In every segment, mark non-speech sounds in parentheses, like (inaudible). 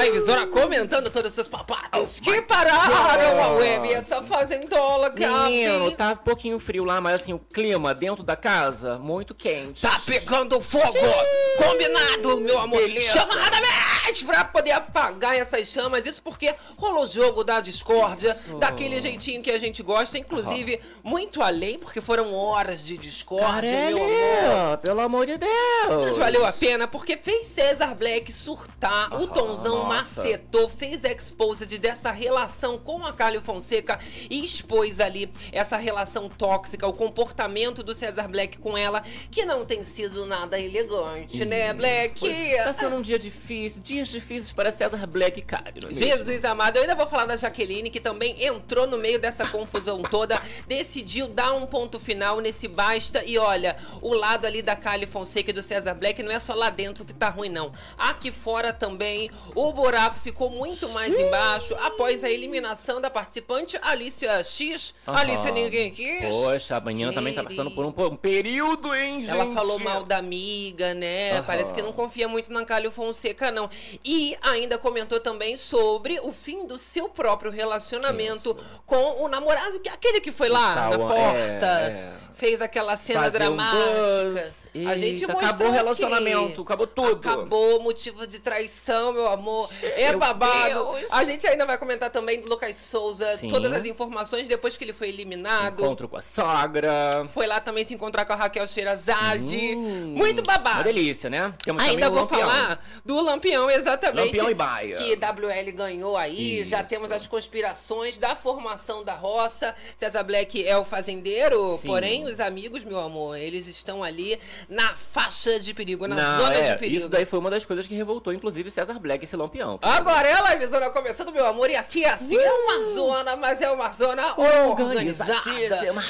live zona comentando todos os seus papatos oh que pararam a web essa fazendola, Gabi. Menino, tá um pouquinho frio lá, mas assim, o clima dentro da casa, muito quente. Tá pegando fogo! Sim. Combinado, meu amor! Beleza. Chama Radamés pra poder apagar essas chamas. Isso porque rolou o jogo da discórdia, Isso. daquele jeitinho que a gente gosta, inclusive muito além, porque foram horas de discórdia, Caralho, meu amor. Pelo amor de Deus! Mas valeu a pena, porque fez César Black surtar, o Tonzão. Macetou, fez exposed dessa relação com a Carly Fonseca e expôs ali essa relação tóxica, o comportamento do César Black com ela, que não tem sido nada elegante, Isso. né, Black? Tá sendo um dia difícil, dias difíceis para César Black e Carly. É Jesus amado, eu ainda vou falar da Jaqueline, que também entrou no meio dessa confusão toda, decidiu dar um ponto final nesse basta e olha, o lado ali da Carly Fonseca e do César Black não é só lá dentro que tá ruim, não. Aqui fora também, o buraco ficou muito mais embaixo após a eliminação da participante Alicia X. Uhum. Alicia ninguém quis. Poxa, a manhã também tá passando por um, um, período, hein, gente? Ela falou mal da amiga, né? Uhum. Parece que não confia muito na Carly Fonseca, não. E ainda comentou também sobre o fim do seu próprio relacionamento Isso. com o namorado, que é aquele que foi lá tá, na porta. É, é fez aquela cena Fazer dramática. Um a gente mostrou acabou o relacionamento, acabou tudo. Acabou motivo de traição, meu amor. É meu babado. Deus. A gente ainda vai comentar também do Lucas Souza, Sim. todas as informações depois que ele foi eliminado. Encontro com a sogra. Foi lá também se encontrar com a Raquel Sherazade. Hum, Muito babado. Uma delícia, né? Temos ainda vou Lampião. falar do Lampião, exatamente. Lampião e Baia. Que WL ganhou aí. Isso. Já temos as conspirações da formação da roça. César Black é o fazendeiro, Sim. porém os amigos, meu amor, eles estão ali na faixa de perigo, na Não, zona é, de perigo. Isso daí foi uma das coisas que revoltou, inclusive, César Black, esse lampião. Agora é a livezona começando, meu amor, e aqui é assim, uh! é uma zona, mas é uma zona organizada.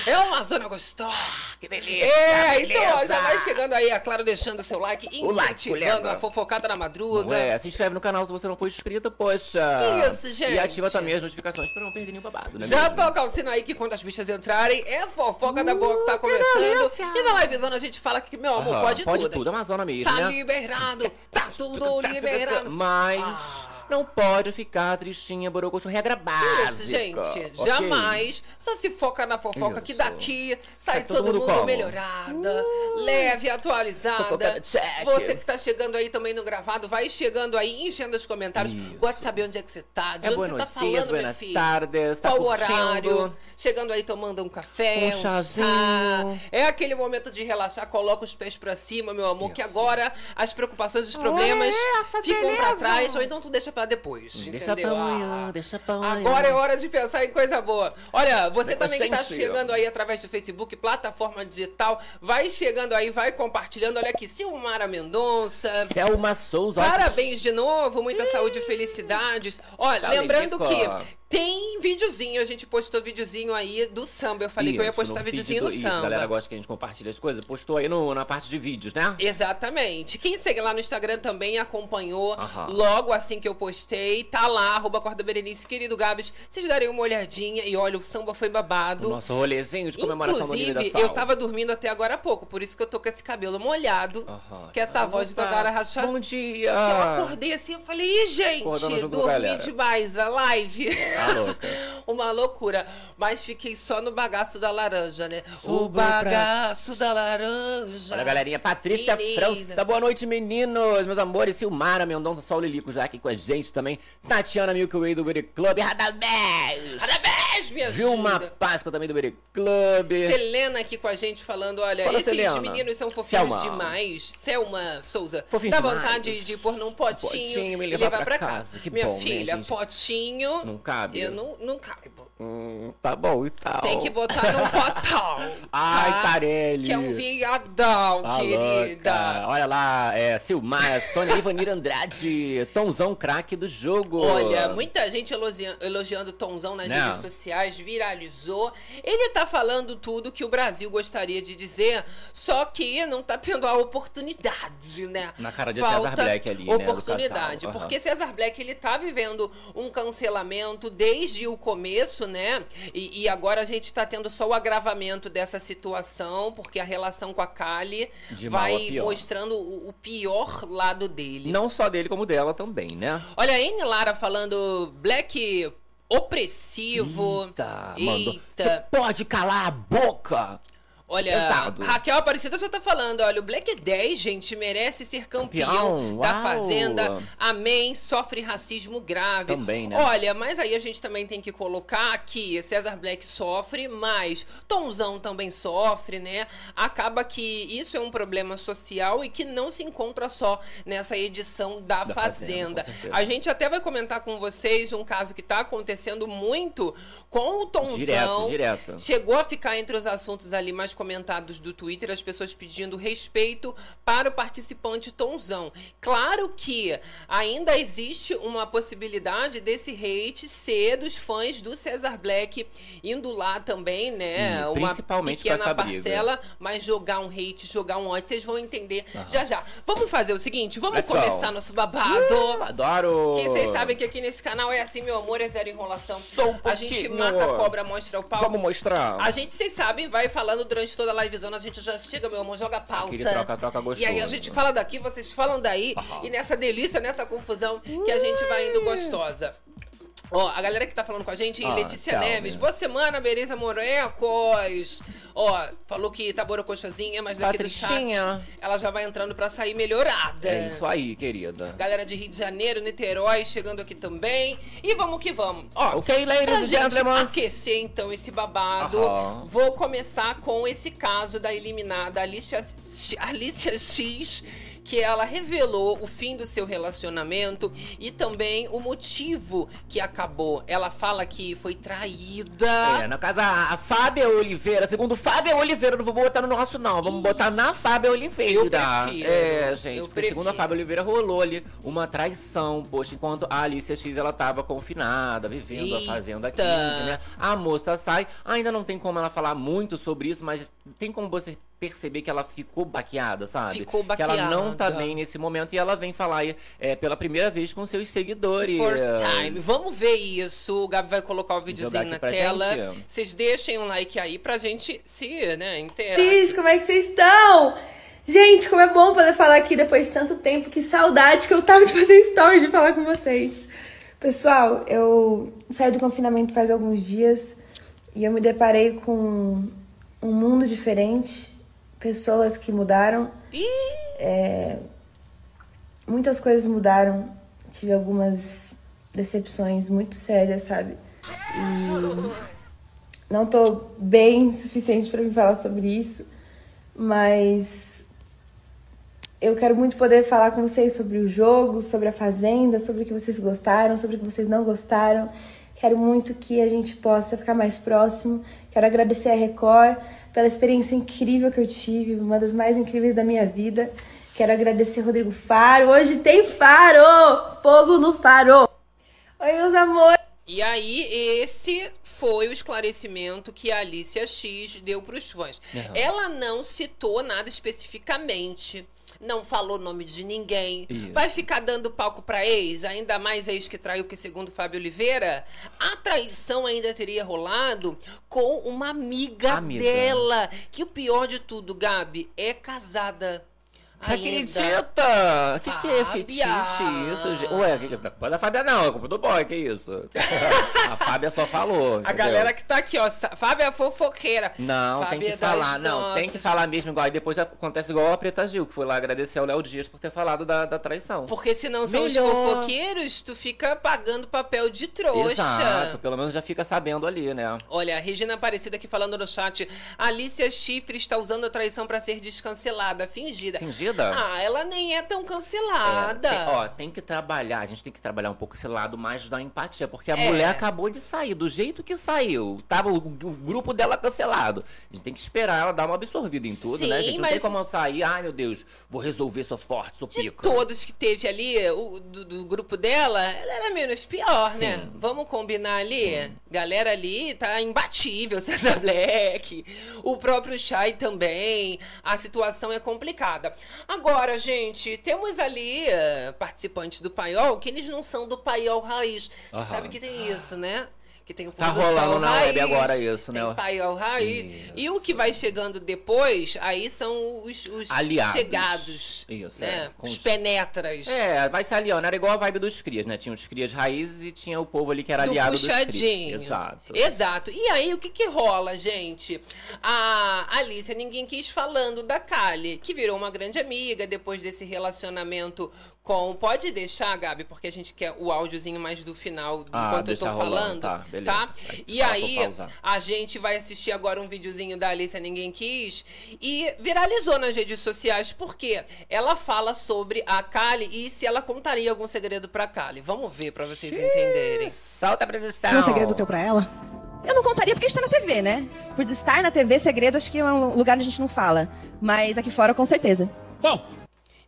É uma zona gostosa. Que delícia. É, então, ó, já vai chegando aí, é claro, deixando o seu like, incentivando like, a fofocada na madruga. É, se inscreve no canal se você não for inscrito, poxa. Isso, gente. E ativa também as notificações pra não perder nenhum babado, né? Já toca o sino aí que quando as bichas entrarem, é fofoca uh, da boa que tá começando. E na livezona a gente fala que, meu amor, pode, pode tudo. Pode tudo, Amazona mesmo, Tá né? liberado, tá tudo liberado. Mas ah. não pode ficar tristinha, borococho, regra básica. Isso, gente, okay. jamais. Só se foca na fofoca Isso. que daqui sai todo, todo, mundo, mundo melhorada, uh. leve, atualizada. Você que tá chegando aí também no gravado, vai chegando aí, enchendo os comentários. Isso. Gosta de saber onde é que você tá, de é onde você tá falando, meu filho. Tardes, tá Qual horário? Chegando aí tomando um café, um, um chazinho. Chá. É aquele momento de relaxar, coloca os pés para cima, meu amor, Isso. que agora as preocupações e os problemas Ué, ficam para trás, ou então tu deixa para depois. Deixa pra amanhã, ah, deixa pra amanhã. Agora é hora de pensar em coisa boa. Olha, você também que tá chegando aí através do Facebook, plataforma digital, vai chegando aí, vai compartilhando. Olha aqui, Silmara Mendonça. Selma Souza. Parabéns de novo, muita saúde e felicidades. Olha, lembrando que tem videozinho, a gente postou videozinho aí do samba. Eu falei isso, que eu ia postar videozinho do, no samba. a galera gosta que a gente compartilha as coisas. Postou aí no, na parte de vídeos, né? Exatamente. Quem segue lá no Instagram também acompanhou logo assim que eu postei. Tá lá, arroba Corda Berenice, querido Gabs. Vocês darem uma olhadinha e olha, o samba foi babado. O nosso rolezinho de comemoração Inclusive, eu tava dormindo até agora há pouco, por isso que eu tô com esse cabelo molhado. Que essa ah, voz de Togara rachada. Bom dia! eu acordei assim, eu falei, ih, gente, dormi demais a live. (laughs) Tá louca. (laughs) Uma loucura. Mas fiquei só no bagaço da laranja, né? o bagaço pra... da laranja. Olha, galerinha. Patrícia Menina. França. Boa noite, meninos. Meus amores. Silmara Mendonça, Sol Lilico já aqui com a gente também. Tatiana Milky Way do Beauty Club. Radamés. Radamés, minha Vilma vida. Páscoa também do Beauty Club. Selena aqui com a gente falando, olha, Fala, esses Selena. meninos são fofinhos Selma. demais. Selma Souza. Fofinho Dá demais. vontade de pôr num potinho, potinho e levar, levar pra, pra casa. casa. Que minha bom, filha, né, potinho. Não cabe. Eu não, não caibo. Hum, tá bom e tal. Tem que botar num potão. (laughs) Ai, tá? Tarelli. Que é um viadão, tá querida. Louca. Olha lá, é, Silmar, Sônia Ivanir Andrade, Tonzão craque do jogo. Olha, muita gente elogiando, elogiando Tonzão nas não. redes sociais, viralizou. Ele tá falando tudo que o Brasil gostaria de dizer, só que não tá tendo a oportunidade, né? Na cara de Falta César Black ali, oportunidade, né? Oportunidade, porque César Black, ele tá vivendo um cancelamento desde o começo, né? E, e, agora a gente tá tendo só o agravamento dessa situação, porque a relação com a Kali vai mostrando o, o, pior lado dele. Não só dele, como dela também, né? Olha, a N. Lara falando Black opressivo. Eita, Eita. Você pode calar a boca! Olha, Pesado. Raquel Aparecida só tá falando, olha, o Black 10, gente, merece ser campeão, campeão. da Uau. Fazenda. Amém, sofre racismo grave. Também, né? Olha, mas aí a gente também tem que colocar que César Black sofre, mas Tomzão também sofre, né? Acaba que isso é um problema social e que não se encontra só nessa edição da, da Fazenda. Fazenda a gente até vai comentar com vocês um caso que tá acontecendo muito com o Tomzão. Direto, direto. Chegou a ficar entre os assuntos ali mais comentados do Twitter, as pessoas pedindo respeito para o participante Tonzão. Claro que ainda existe uma possibilidade desse hate ser dos fãs do Cesar Black indo lá também, né? Hum, uma pequena parcela, mas jogar um hate, jogar um ódio, vocês vão entender uhum. já já. Vamos fazer o seguinte, vamos Let's começar go. nosso babado. Uh, adoro! Que vocês sabem que aqui nesse canal é assim, meu amor, é zero enrolação. Só um pouquinho. A gente mata a cobra, mostra o pau. Vamos mostrar. A gente, vocês sabem, vai falando durante toda a livezona a gente já chega, meu amor, joga pauta. Aquele troca, troca gostoso. E aí a gente fala daqui, vocês falam daí. Uhum. E nessa delícia, nessa confusão, que a gente vai indo gostosa. Ó, a galera que tá falando com a gente, ah, Letícia tchau, Neves. Boa semana, Bereza Morecos. Ó, falou que tá borocochazinha, mas daqui do chat ela já vai entrando pra sair melhorada. É isso aí, querida. Galera de Rio de Janeiro, Niterói, chegando aqui também. E vamos que vamos. Ó, ok, ladies and gentlemen. aquecer então esse babado, vou começar com esse caso da eliminada Alicia, Alicia X que ela revelou o fim do seu relacionamento e também o motivo que acabou. Ela fala que foi traída. É, no caso, a, Fábia Oliveira, segundo Fábia Oliveira, não vou botar no nosso não, vamos botar na Fábia Oliveira. Eu prefiro. É, gente, porque segundo a Fábia Oliveira rolou ali uma traição, poxa, enquanto a Alicia X ela tava confinada, vivendo Eita. a Fazenda 15, né? A moça sai, ainda não tem como ela falar muito sobre isso, mas tem como você perceber que ela ficou baqueada, sabe? Ficou baqueada. Que ela não tá bem nesse momento e ela vem falar é, pela primeira vez com seus seguidores. First time. Vamos ver isso. O Gabi vai colocar o videozinho na tela. Gente. Vocês deixem um like aí pra gente se, né, inteirar. Cris, como é que vocês estão? Gente, como é bom poder falar aqui depois de tanto tempo. Que saudade que eu tava de fazer story de falar com vocês. Pessoal, eu saí do confinamento faz alguns dias e eu me deparei com um mundo diferente pessoas que mudaram. É, muitas coisas mudaram. Tive algumas decepções muito sérias, sabe? E não tô bem o (laughs) suficiente para me falar sobre isso, mas eu quero muito poder falar com vocês sobre o jogo, sobre a fazenda, sobre o que vocês gostaram, sobre o que vocês não gostaram. Quero muito que a gente possa ficar mais próximo. Quero agradecer a Record pela experiência incrível que eu tive, uma das mais incríveis da minha vida. Quero agradecer Rodrigo Faro. Hoje tem Faro! Fogo no Faro! Oi, meus amores! E aí, esse foi o esclarecimento que a Alicia X deu para os fãs. Uhum. Ela não citou nada especificamente não falou nome de ninguém, Isso. vai ficar dando palco para ex, ainda mais ex que traiu, que segundo Fábio Oliveira, a traição ainda teria rolado com uma amiga, amiga. dela, que o pior de tudo, Gabi, é casada. Você acredita? O que, que é fetiche isso? Gente? Ué, que, não é culpa da Fábia não, é culpa do boy, que isso? (laughs) a Fábia só falou. Entendeu? A galera que tá aqui, ó, Fábia é fofoqueira. Não, Fábia tem que falar, não, nossas. tem que falar mesmo igual. Aí depois acontece igual a Preta Gil, que foi lá agradecer ao Léo Dias por ter falado da, da traição. Porque senão são Melhor. os fofoqueiros, tu fica pagando papel de trouxa. Exato, pelo menos já fica sabendo ali, né? Olha, a Regina Aparecida aqui falando no chat, Alicia Chifre está usando a traição para ser descancelada, fingida. Fingida? Ah, ela nem é tão cancelada. É, tem, ó, tem que trabalhar, a gente tem que trabalhar um pouco esse lado mais da empatia, porque a é. mulher acabou de sair, do jeito que saiu. Tava o, o, grupo dela cancelado. A gente tem que esperar ela dar uma absorvida em tudo, Sim, né? A gente não tem como sair, ai meu Deus, vou resolver, sou forte, sou de pica. todos que teve ali, o, do, do, grupo dela, ela era menos pior, né? Sim. né? Vamos combinar ali? Sim. Galera ali tá imbatível, (laughs) César Black, o próprio Shai também. A situação é complicada. Agora, gente, temos ali uh, participantes do paiol que eles não são do paiol raiz. Você sabe que tem isso, né? Que tem o Tá rolando na web agora isso, né? Tem paiol raiz. Isso. E o que vai chegando depois, aí são os, os Aliados. chegados. Isso, né? é. Os os- penetras. É, vai se aliando. Era igual a vibe dos crias, né? Tinha os crias raízes e tinha o povo ali que era do aliado dos crias. puxadinho. Exato. Exato. E aí, o que que rola, gente? A Alicia, ninguém quis falando da Kali, que virou uma grande amiga depois desse relacionamento com... Pode deixar, Gabi, porque a gente quer o áudiozinho mais do final, Ah, enquanto eu tô rolando, falando. tá, beleza. tá? Vai, E fala aí, a gente vai assistir agora um videozinho da Alicia Ninguém Quis e viralizou nas redes sociais porque ela fala sobre a Kali e se ela contaria algum segredo pra Kali. Vamos ver pra vocês entenderem. Solta a produção. Tem um segredo teu pra ela? Eu não contaria porque está na TV, né? Por estar na TV, segredo acho que é um lugar onde a gente não fala. Mas aqui fora, com certeza. Bom,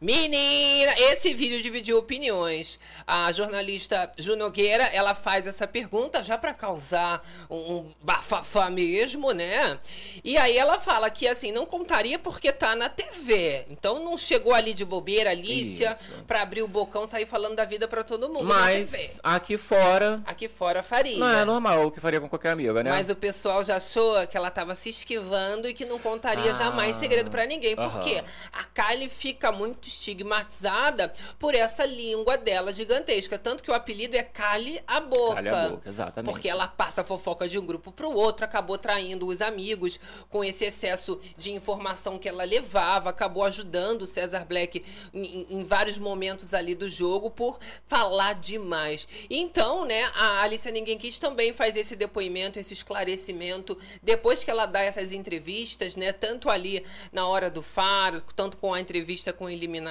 Menina, esse vídeo dividiu opiniões. A jornalista Ju Nogueira, ela faz essa pergunta já pra causar um, um bafafá mesmo, né? E aí ela fala que assim, não contaria porque tá na TV. Então não chegou ali de bobeira, Alicia, pra abrir o bocão, sair falando da vida pra todo mundo Mas aqui fora. Aqui fora faria. Não é normal o que faria com qualquer amiga, né? Mas o pessoal já achou que ela tava se esquivando e que não contaria Ah, jamais segredo pra ninguém. Porque a Kylie fica muito estigmatizada por essa língua dela gigantesca. Tanto que o apelido é Kylie a Boca. Cale a boca, exatamente. Porque ela passa a fofoca de um grupo pro outro, acabou traindo os amigos com esse excesso de informação que ela levava, acabou ajudando o Cesar Black em, em- em vários momentos ali do jogo por falar demais. Então, né, a Alicia Ninguém Quis também faz esse depoimento, esse esclarecimento, depois que ela dá essas entrevistas, né, tanto ali na hora do faro, tanto com a entrevista com o eliminado,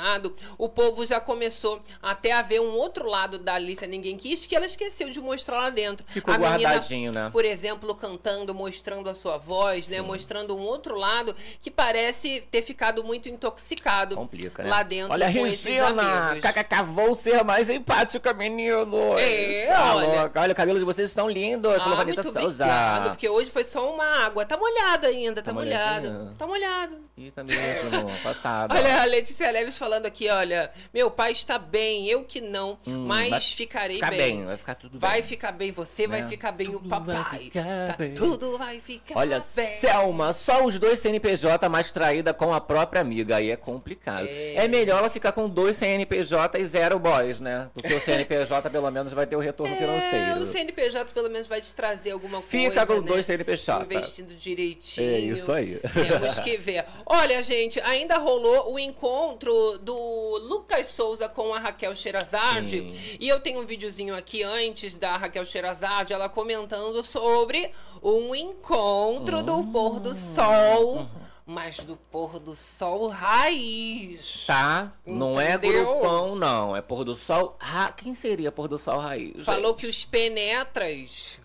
o povo já começou até a ver um outro lado da Alicia Ninguém Quis que ela esqueceu de mostrar lá dentro. Ficou a menina, guardadinho, né? Por exemplo, cantando, mostrando a sua voz, né, mostrando um outro lado que parece ter ficado muito intoxicado Complica, né? lá dentro Olha, com Regina, kkk, vou ser mais empática, menino. É, Tá olha. Olha, o cabelo de vocês estão lindos, Ah, muito Souza. obrigado, porque hoje foi só uma água. Tá molhado ainda, tá, Tá molhado. Tá molhado. Ih, tá mesmo, (laughs) passada. Olha, a Letícia Falando aqui, olha, meu pai está bem, eu que não, Hum, mas vai ficarei ficar bem. bem, vai ficar tudo Vai bem. ficar bem você, vai Né? ficar bem o Tudo vai papai. ficar Tá- bem. Tudo vai ficar Olha, bem. Selma, só os dois CNPJ mais traída com a própria amiga. Aí é complicado. É, melhor ela ficar com dois CNPJ e zero boys, né? Porque o (laughs) CNPJ pelo menos vai ter o retorno É, financeiro. o CNPJ pelo menos vai te trazer alguma Fica coisa, com né? dois CNPJ. Investindo direitinho. É isso aí. Temos que ver. Olha, gente, ainda rolou o encontro do Lucas Souza com a Raquel Sherazade. Sim. E eu tenho um videozinho aqui antes da Raquel Sherazade, ela comentando sobre um encontro do pôr do sol. Mas do pôr do sol raiz. Tá? Não é Entendeu? grupão, não. É pôr do sol. Ra... Quem seria pôr do sol raiz? Falou gente? que os penetras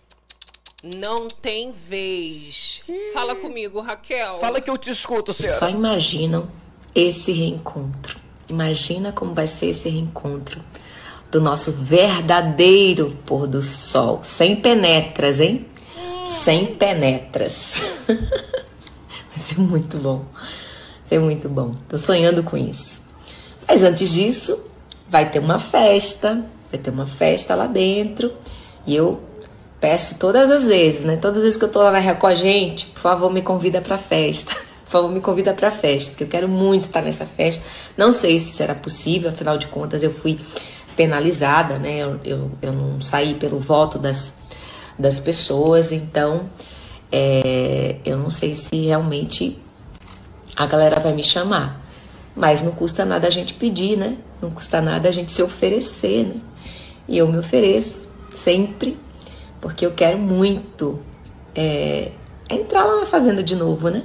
não tem vez. Fala comigo, Raquel. Fala que eu te escuto, Só Cera. imaginam esse reencontro. Imagina como vai ser esse reencontro do nosso verdadeiro pôr do sol. Sem penetras, hein? Sem penetras. (laughs) vai ser muito bom. Vai ser muito bom. Tô sonhando com isso. Mas antes disso, vai ter uma festa. Vai ter uma festa lá dentro. E eu peço todas as vezes, né? Todas as vezes que eu tô lá na Record, gente, por favor, me convida pra festa. Por favor, me convida pra festa, porque eu quero muito estar nessa festa. Não sei se será possível, afinal de contas, eu fui penalizada, né? Eu, eu, eu não saí pelo voto das, das pessoas, então é, eu não sei se realmente a galera vai me chamar. Mas não custa nada a gente pedir, né? Não custa nada a gente se oferecer, né? E eu me ofereço sempre, porque eu quero muito é, entrar lá na fazenda de novo, né?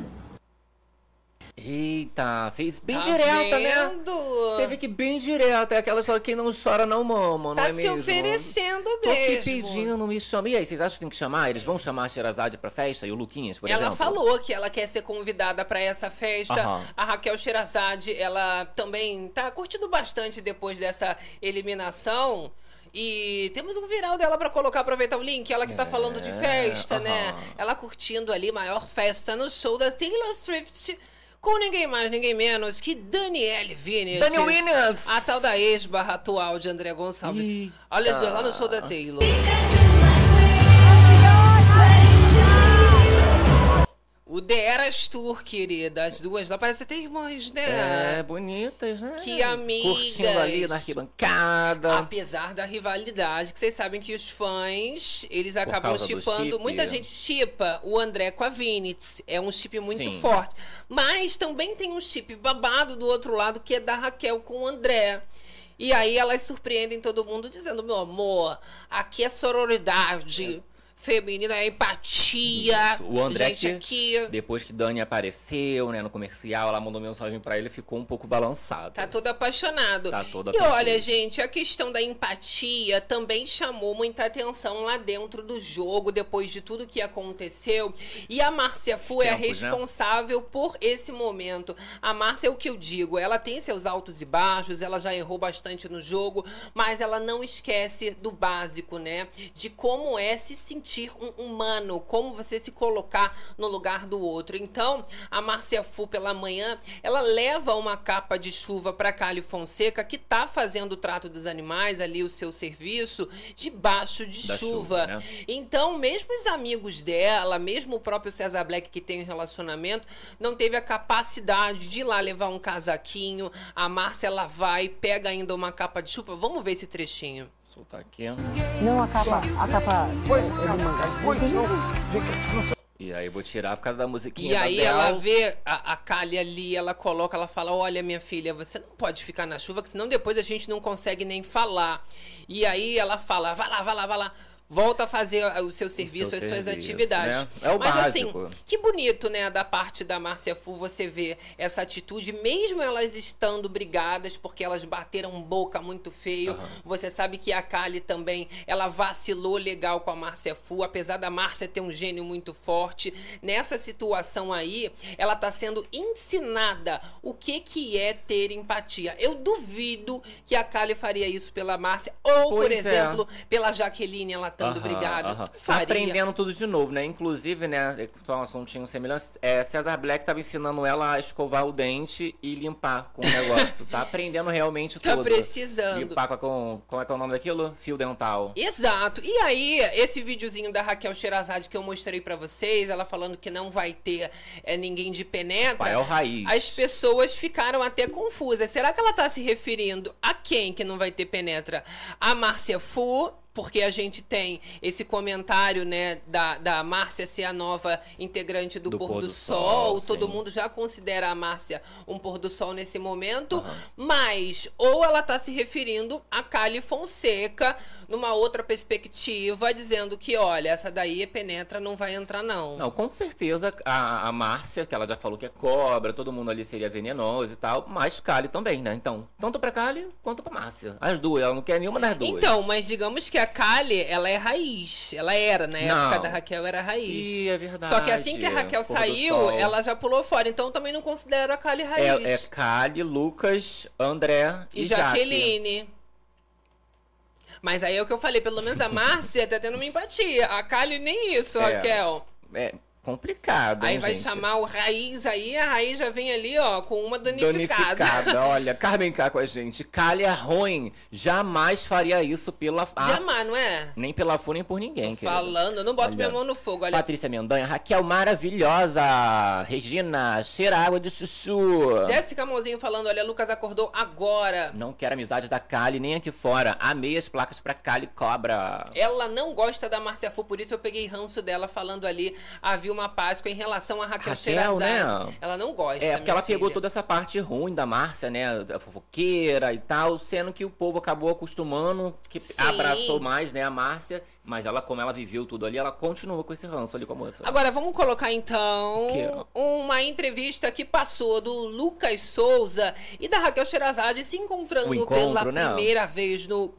Eita, fez bem Tá direta, né? vendo? Você vê que bem direta. É aquela história que quem não chora não mama, Tá não é se mesmo? oferecendo Tô mesmo. pedindo, me chama. E aí, vocês acham que tem que chamar? Eles vão chamar a Sherazade pra festa e o Luquinhas, por ela exemplo? falou que ela quer ser convidada pra essa festa. Aham. A Raquel Sherazade, ela também tá curtindo bastante depois dessa eliminação. E temos um viral dela pra colocar, aproveitar o link. Ela que tá falando de festa, né? É, aham. Ela curtindo ali maior festa no show da Taylor Swift. Com ninguém mais, ninguém menos que Danielle Vinicius. Dani Winans. A tal da ex barra atual de André Gonçalves. Olha as duas lá no show da Taylor. O Deras Tour, querida. As duas lá parecem até irmãs, né? É, bonitas, né? Que amigas. Curtindo ali na arquibancada. Apesar da rivalidade, que vocês sabem que os fãs, eles acabam causa do chipando. chip. Muita gente chipa o André com a Vinitz. É um chip muito Sim. forte. Mas também tem um chip babado do outro lado, que é da Raquel com o André. E aí elas surpreendem todo mundo dizendo: meu amor, aqui é sororidade. Feminina é empatia. Isso. O André gente que, aqui. depois que Dani apareceu, né, no comercial, ela mandou mensagem pra ele, ficou um pouco balançado. Tá todo apaixonado. Tá todo e apaixonado. olha, gente, a questão da empatia também chamou muita atenção lá dentro do jogo, depois de tudo que aconteceu. E a Márcia Fu é a tempos, né? responsável por esse momento. A Márcia é o que eu digo, ela tem seus altos e baixos, ela já errou bastante no jogo, mas ela não esquece do básico, né? De como é se sentir um humano, como você se colocar no lugar do outro. Então, a Márcia Fu pela manhã, ela leva uma capa de chuva para Cali Fonseca, que tá fazendo o trato dos animais ali, o seu serviço, debaixo de Da chuva. chuva, né? Então, mesmo os amigos dela, mesmo o próprio César Black que tem um relacionamento, não teve a capacidade de ir lá levar um casaquinho. A Márcia ela vai, pega ainda uma capa de chuva. Vamos ver esse trechinho. Soltar aqui. Não, a capa, a capa Pois, é pois não. E aí vou tirar por causa da musiquinha E da aí Bel. ela vê a, a Kali ali, ela coloca, ela fala: Olha, minha filha, você não pode ficar na chuva, que senão depois a gente não consegue nem falar. E aí ela fala: vai lá, vai lá, vai lá. Volta a fazer o seu serviço, seu as suas serviço, atividades. né? É o Mas básico. assim, que bonito, né, da parte da Márcia Fu você ver essa atitude, mesmo elas estando brigadas, porque elas bateram boca muito feio. Você sabe que a Kali também, ela vacilou legal com a Márcia Fu, apesar da Márcia ter um gênio muito forte. Nessa situação aí, ela tá sendo ensinada o que que é ter empatia. Eu duvido que a Kali faria isso pela Márcia, ou, por Pois é. exemplo, pela Jaqueline, ela estando Aham, Tá faria. aprendendo tudo de novo, né? Inclusive, né? Só um assuntinho semelhante. É, César Black tava ensinando ela a escovar o dente e limpar com o negócio. tá aprendendo realmente Tá tudo. precisando. Limpar com, com. Como é que é o nome daquilo? Fio dental. Exato. E aí, esse videozinho da Raquel Sherazade que eu mostrei pra vocês, ela falando que não vai ter é, ninguém de penetra. É o raiz. As pessoas ficaram até confusas. Será que ela tá se referindo a quem que não vai ter penetra? A Márcia Fu, porque a gente tem esse comentário, né, da, da Márcia ser a nova integrante do, Do Pôr Pôr do, do Sol. Sol, Todo sim. mundo já considera a Márcia um pôr do sol nesse momento, mas ou ela tá se referindo a Kali Fonseca numa outra perspectiva, dizendo que, olha, essa daí é penetra, não vai entrar não. Não, com certeza a, a Márcia, que ela já falou que é cobra, todo mundo ali seria venenoso e tal, mas Kali também, né? Então, tanto pra Kali quanto pra Márcia. As duas, ela não quer nenhuma das duas. Então, mas digamos que a Kali, ela é raiz. Ela era, na Não. época da Raquel, era raiz. Ih, é verdade. Só que assim que a Raquel do saiu, ela já pulou fora. Então eu também não considero a Kali raiz. É, é Kali, Lucas, André e, E Jaque. Jaqueline. Mas aí é o que eu falei, pelo menos a Márcia tá tendo uma empatia. A Kali nem isso, É. Raquel. É complicado, Aí hein, vai gente? chamar o Raiz aí, a Raiz já vem ali, ó, com uma danificada. Danificada. (laughs) Olha, Carmen cá com a gente. Kali é ruim. Jamais faria isso pela... ah, Jamais, não é? Nem pela FU, nem por ninguém, querida. Falando, eu não boto Olha. minha mão no fogo, olha. Patrícia Mendanha, Raquel maravilhosa. Regina, cheira água de chuchu. Jéssica Mãozinho falando, olha, Lucas acordou agora. Não quero amizade da Kali nem aqui fora. Amei as placas pra Kali Cobra. Ela não gosta da Márcia Fu, por isso eu peguei ranço dela falando ali a Vilma Páscoa em relação a Raquel, Raquel, Sherazade. né? Ela não gosta, É, porque ela pegou filha. toda essa parte ruim da Márcia, né? Da fofoqueira e tal, sendo que o povo acabou acostumando, que Sim. abraçou mais, né, a Márcia. Mas ela, como ela viveu tudo ali, ela continua com esse ranço ali com a moça. Agora vamos colocar então uma entrevista que passou do Lucas Souza e da Raquel Sherazade se encontrando encontro, pela né? primeira vez no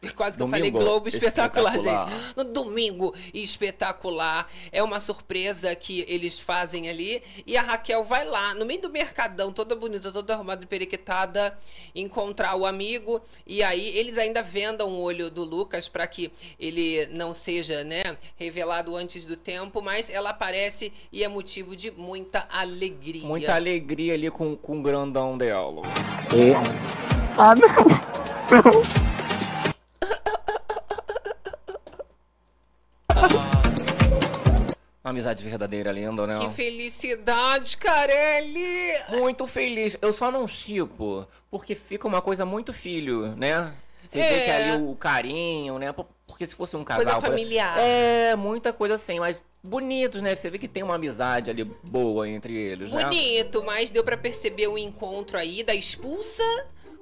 (laughs) Quase que eu falei Domingo Globo espetacular, Espetacular. gente. No domingo espetacular. É uma surpresa que eles fazem ali. E a Raquel vai lá, no meio do mercadão, toda bonita, toda arrumada e periquitada, encontrar o amigo. E aí eles ainda vendam o olho do Lucas para que ele não seja, né, revelado antes do tempo. Mas ela aparece e é motivo de muita alegria. Muita alegria ali com, com o grandão dela. Ah, não. Amizade verdadeira, linda, né? Que felicidade, Carelli! Muito feliz. Eu só não chipo, porque fica uma coisa muito filho, né? Você vê É. que ali o carinho, né? Por- Porque se fosse um casal. Coisa familiar. É, muita coisa assim, mas bonitos, né? Você vê que tem uma amizade ali boa entre eles, né? Bonito, mas deu pra perceber o encontro aí da expulsa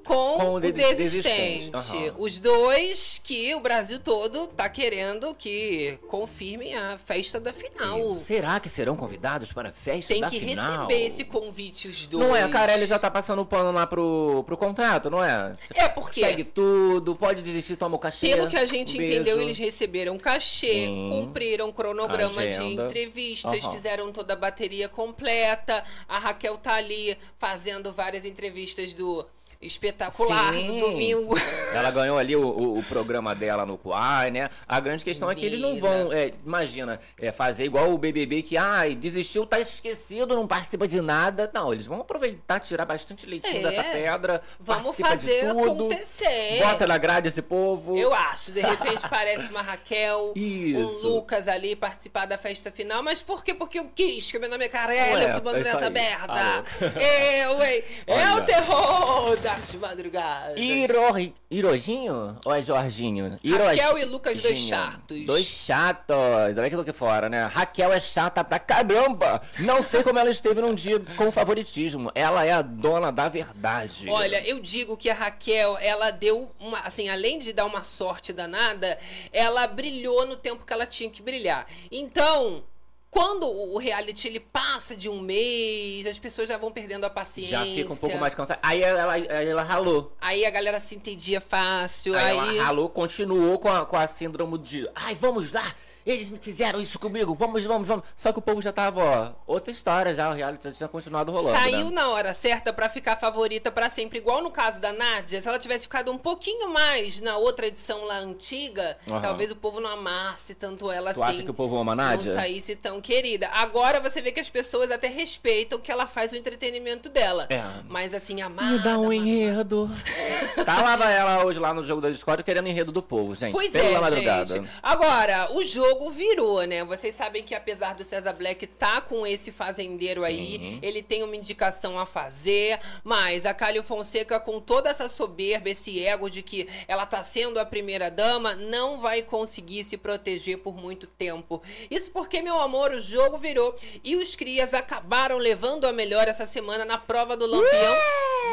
com, Com o o de- desistente. desistente, aham. Os dois que o Brasil todo tá querendo que confirmem a festa da final. Será que serão convidados para a festa Tem da que final? receber esse convite, os dois. Não é, a Carelli já tá passando o pano lá pro, pro contrato, não é? É porque- Segue tudo, pode desistir, toma o cachê. Pelo que a gente um entendeu, eles receberam cachê, Sim. cumpriram cronograma de entrevistas, Aham. fizeram toda a bateria completa. A Raquel tá ali fazendo várias entrevistas do espetacular Sim. do domingo. Ela ganhou ali o, o- o programa dela no Quai, né? A grande questão é que eles não vão, é, imagina, é, fazer igual o BBB que, ai, desistiu, tá esquecido, não participa de nada. Não, eles vão aproveitar, tirar bastante leitinho É. dessa pedra, Vamos participa fazer de tudo, acontecer. bota na grade esse povo. Eu acho, de repente (laughs) parece uma Raquel, Isso. um Lucas ali participar da festa final, mas por quê? Porque eu quis, que meu nome é Carelli, eu que mando é aí. merda. Alô. Eu, hein? É o terror das madrugadas. Iro... Irojinho? Ou é Jorginho? Raquel e Lucas, dois chatos. Dois chatos. Olha que eu tô aqui fora, né? Raquel é chata pra caramba. Não sei como ela esteve num dia com favoritismo. Ela é a dona da verdade. Olha, eu digo que a Raquel, ela deu uma, assim, além de dar uma sorte danada, ela brilhou no tempo que ela tinha que brilhar. Então, quando o reality ele passa de um mês, as pessoas já vão perdendo a paciência. Já fica um pouco mais cansada. Aí ela, aí ela ralou. Aí a galera se entendia fácil, Aí, aí... ela ralou, continuou com a, com a síndrome de. Ai, vamos lá! Eles me fizeram isso comigo, vamos, vamos, vamos. Só que o povo já tava, ó, outra história já, o reality já tinha continuado rolando. Saiu né? na hora certa pra ficar favorita pra sempre. Igual no caso da Nádia, se ela tivesse ficado um pouquinho mais na outra edição lá antiga, Aham. talvez o povo não amasse tanto ela Tu assim. acha que o povo ama a Nádia? Não saísse tão querida. Agora você vê que as pessoas até respeitam que ela faz o entretenimento dela. É. Mas assim, amada. Me dá um enredo. (laughs) tá lá ela hoje lá no jogo da Discord querendo enredo do povo, gente. Pois Pela é, madrugada. gente. Agora, o jogo virou, né? Vocês sabem que apesar do César Black tá com esse fazendeiro aí, ele tem uma indicação a fazer, mas a Cálio Fonseca, com toda essa soberba, esse ego de que ela tá sendo a primeira dama, não vai conseguir se proteger por muito tempo. Isso porque, meu amor, o jogo virou e os crias acabaram levando a melhor essa semana na prova do Lampião.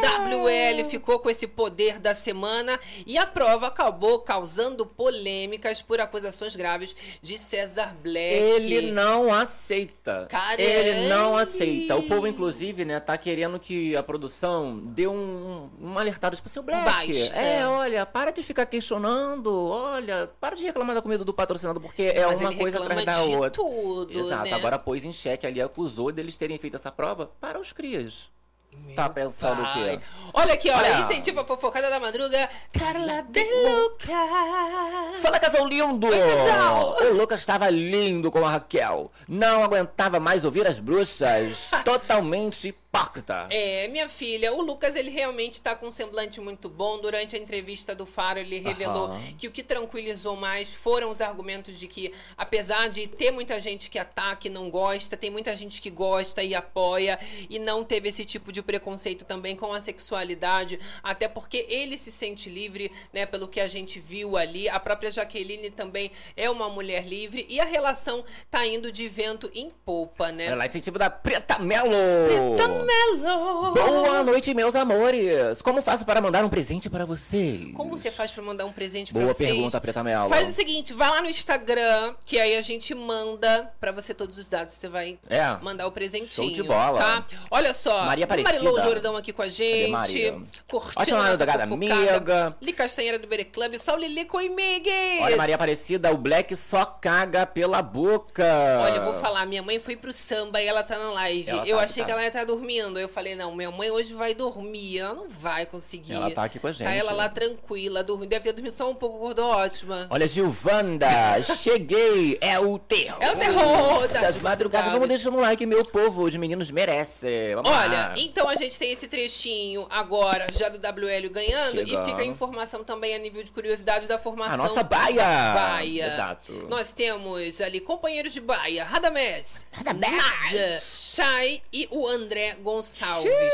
WL ficou com esse poder da semana e a prova acabou causando polêmicas por acusações graves de César Black. Ele não aceita. Caralho. Ele não aceita. O povo, inclusive, né, tá querendo que a produção dê um, um alertado, tipo, seu Black. Basta. É, olha, para de ficar questionando. Olha, para de reclamar da comida do patrocinador, porque é Mas uma ele coisa atrás da outra. tudo, Exato. né? Agora pôs em xeque ali, acusou deles terem feito essa prova para os crias. Tá pensando o Pai. quê? Olha aqui, olha, Olha. incentiva a fofocada da madruga, Carla De Luca. Fala, casal lindo! casal! O Lucas estava lindo com a Raquel. Não aguentava mais ouvir as bruxas. (laughs) Totalmente hipócrita. É, minha filha, o Lucas ele realmente tá com um semblante muito bom. Durante a entrevista do Faro, ele revelou Aham. que o que tranquilizou mais foram os argumentos de que, apesar de ter muita gente que ataca e não gosta, tem muita gente que gosta e apoia e não teve esse tipo de preconceito também com a sexualidade, até porque ele se sente livre, né, pelo que a gente viu ali. A própria Jaqueline também é uma mulher livre e a relação tá indo de vento em polpa, né? Olha lá, incentivo da Preta Melo. Preta Melo! Boa noite, meus amores. Como faço para mandar um presente para vocês? Como você faz pra mandar um presente pra Boa vocês? pergunta, Preta Melo. Faz o seguinte, vai lá no Instagram, que aí a gente manda pra você todos os dados. Você vai É. mandar o presentinho. Show de bola. Tá? Olha só. Maria Aparecida. Marilou Jordão aqui com a gente. Curtindo Olha, nossa amiga. Li Castanheira do Bere Club. Sol Lilico e Migues. Olha, Maria Aparecida, o Black só caga pela boca. Olha, eu vou falar, minha mãe foi pro samba e ela tá na live. Ela eu tá, achei tá. que ela ia estar dormindo. Dormindo. Eu falei, não, minha mãe hoje vai dormir. Ela não vai conseguir. Ela tá aqui com a gente. Tá ela lá tranquila, dormindo. Deve ter dormido só um pouco, acordou ótima. Olha, Gilvanda, (laughs) cheguei! É o terror! É o terror das das madrugadas. Vamos deixando um like, meu povo. Os meninos merecem. Vamos Olha, lá. então a gente tem esse trechinho agora já do WL ganhando Chegando. e fica a informação também a nível de curiosidade da formação. A nossa baia. baia. Exato. Nós temos ali companheiros de baia, Radamés, Radamés. Nádia, Chay e o André Gonçalves.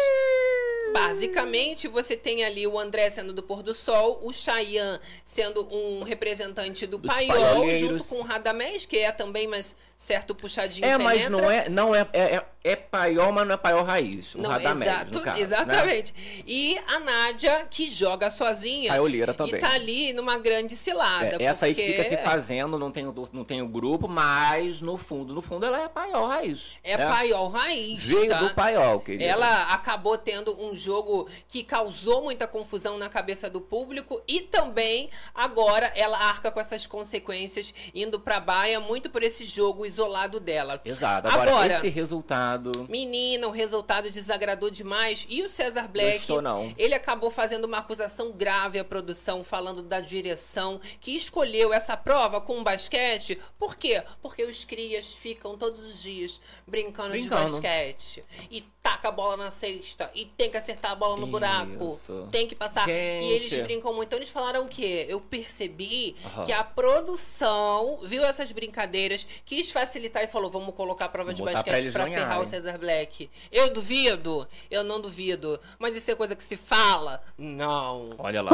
Basicamente, você tem ali o André sendo do pôr do sol, o Chayan sendo um representante do paiol, junto com o Radamés, que é também mais certo puxadinho É, mas penetra. não é, não é, é, é, é paiol, mas não é paiol raiz. O Não, Radamés, exato, caso, né? exatamente. E a Nádia, que joga sozinha. Paioleira também. E tá ali numa grande cilada. É, essa aí que porque fica se fazendo, não tem, o- não tem o grupo, mas no fundo, no fundo ela é paiol raiz. É paiol raiz, Veio tá? do paiol, querido. Ela acabou tendo um jogo que causou muita confusão na cabeça do público e também agora ela arca com essas consequências indo pra baia muito por esse jogo isolado dela. Exato. Agora, Agora, esse resultado... Menina, o resultado desagradou demais. E o César Black, não. ele acabou fazendo uma acusação grave à produção, falando da direção que escolheu essa prova com basquete. Por quê? Porque os crias ficam todos os dias brincando, de Brincando. basquete. E taca a bola na cesta. E tem que acertar a bola no buraco. Isso. Tem que passar. Gente. E eles brincam muito. Então eles falaram o quê? Eu percebi que a produção viu essas brincadeiras, quis facilitar e falou: vamos colocar a prova de Vamos pra basquete eles pra ferrar o César Black. Eu duvido? Eu não duvido. Mas isso é coisa que se fala? Não. Olha lá.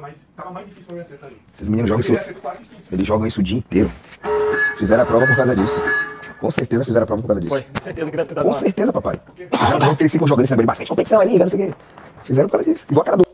Mas tava mais difícil pra mim acertar ali. Esses meninos jogam isso, eles jogam isso o dia inteiro. Fizeram a prova por causa disso. Com certeza fizeram a prova por causa disso. Foi. Com certeza que deve ter dado Com certeza, papai. Já não que eles ficam jogando esse negócio de basquete, competição ali, não sei o quê. Fizeram por causa disso. Igual a cara do.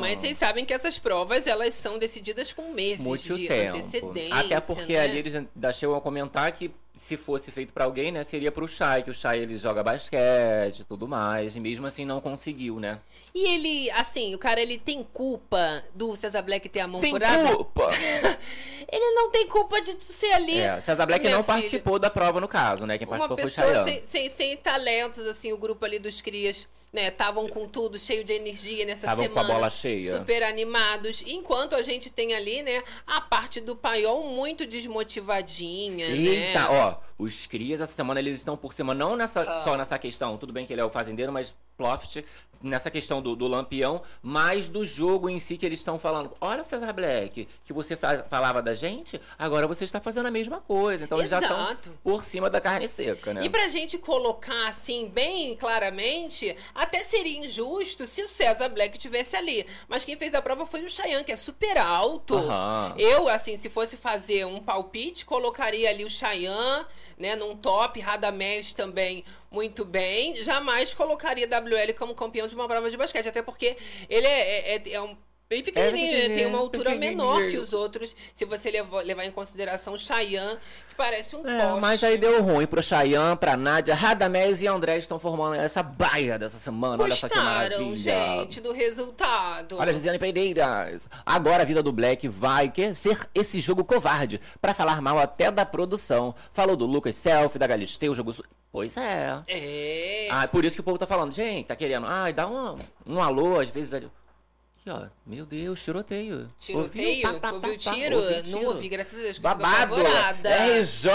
Mas vocês sabem que essas provas, elas são decididas com meses muito de tempo. antecedência. Até porque né? ali eles ainda chegam a comentar que se fosse feito pra alguém, né, seria pro Shai, que o Shai ele joga basquete e tudo mais, e mesmo assim não conseguiu, né? E ele, assim, o cara, ele tem culpa do César Black ter a mão Tem furada? culpa! (laughs) Ele não tem culpa de ser ali. É, César Black não filha. participou da prova no caso, né? Quem uma participou foi o Chayanne. sem, sem, sem talentos, assim, o grupo ali dos crias, né, estavam com tudo, cheio de energia nessa Tavam com a semana. bola cheia. Super animados. Enquanto a gente tem ali, né, a parte do paiol muito desmotivadinha, Eita, né? ó, os crias essa semana eles estão por cima, não nessa, Ah. só nessa questão, tudo bem que ele é o fazendeiro, mas Ploft, nessa questão do, do lampião, mas do jogo em si que eles estão falando. Olha, Cesar Black, que você fa- falava da gente, agora você está fazendo a mesma coisa. Então eles já estão Exato. por cima da carne seca, né? E pra gente colocar assim, bem claramente, até seria injusto se o César Black tivesse ali. Mas quem fez a prova foi o Chayanne, que é super alto. Aham. Eu, assim, se fosse fazer um palpite, colocaria ali o Chayanne, né, num top, Radamés também muito bem. Jamais colocaria WL como campeão de uma prova de basquete, até porque ele é, é- é um bem pequenininho, né? tem uma altura menor que os outros, se você levar, levar em consideração o Chayanne, que parece um É, poste. mas aí deu ruim pro Chayanne, pra Nádia, Radamés e André estão formando essa baia dessa semana. Olha só que Gostaram, maravilha. gente, do resultado. Olha, Gisele Pereiras. Agora a vida do Black vai que ser esse jogo covarde pra falar mal até da produção. Falou do Lucas Selfie, da Galisteu, jogo. Pois é. É. Ah, por isso que o povo tá falando, gente, tá querendo. Ai, dá um, um alô, às vezes. Aqui, ó. Meu Deus, tiroteio. Tiroteio? Ouviu? Pá, ouviu pá, tiro? ouvi Não ouvi, graças a Deus. Babado! apavorada. RJ!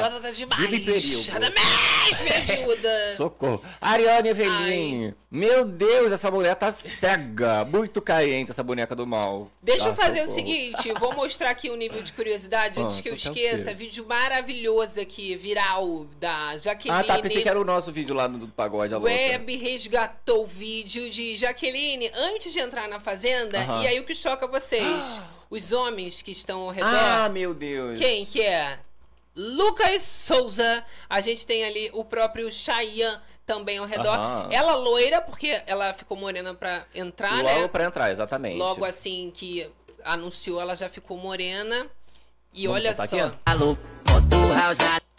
Jota tá demais. Vida em perigo. Radamés, me ajuda. (laughs) Socorro. Ariane Eveline. Meu Deus, essa mulher tá cega. Muito carente, essa boneca do mal. Deixa Tá, eu fazer o socorro. seguinte, vou mostrar aqui um nível de curiosidade antes Ah, que eu tu quer o esqueça. Vídeo maravilhoso aqui, viral, da Jaqueline. Ah, tá. Pensei que era o nosso vídeo lá do, pagode. Web resgatou o vídeo de Jaqueline antes de entrar na fazenda. Aham. E aí o que choca vocês? (gasps) Os homens que estão ao redor. Ah, meu Deus. Quem que é? Lucas Souza. A gente tem ali o próprio Chayanne também ao redor. Ela loira, porque ela ficou morena pra entrar, Logo né? pra entrar, exatamente. Logo assim que anunciou, ela já ficou morena. E Vamos olha só. aqui?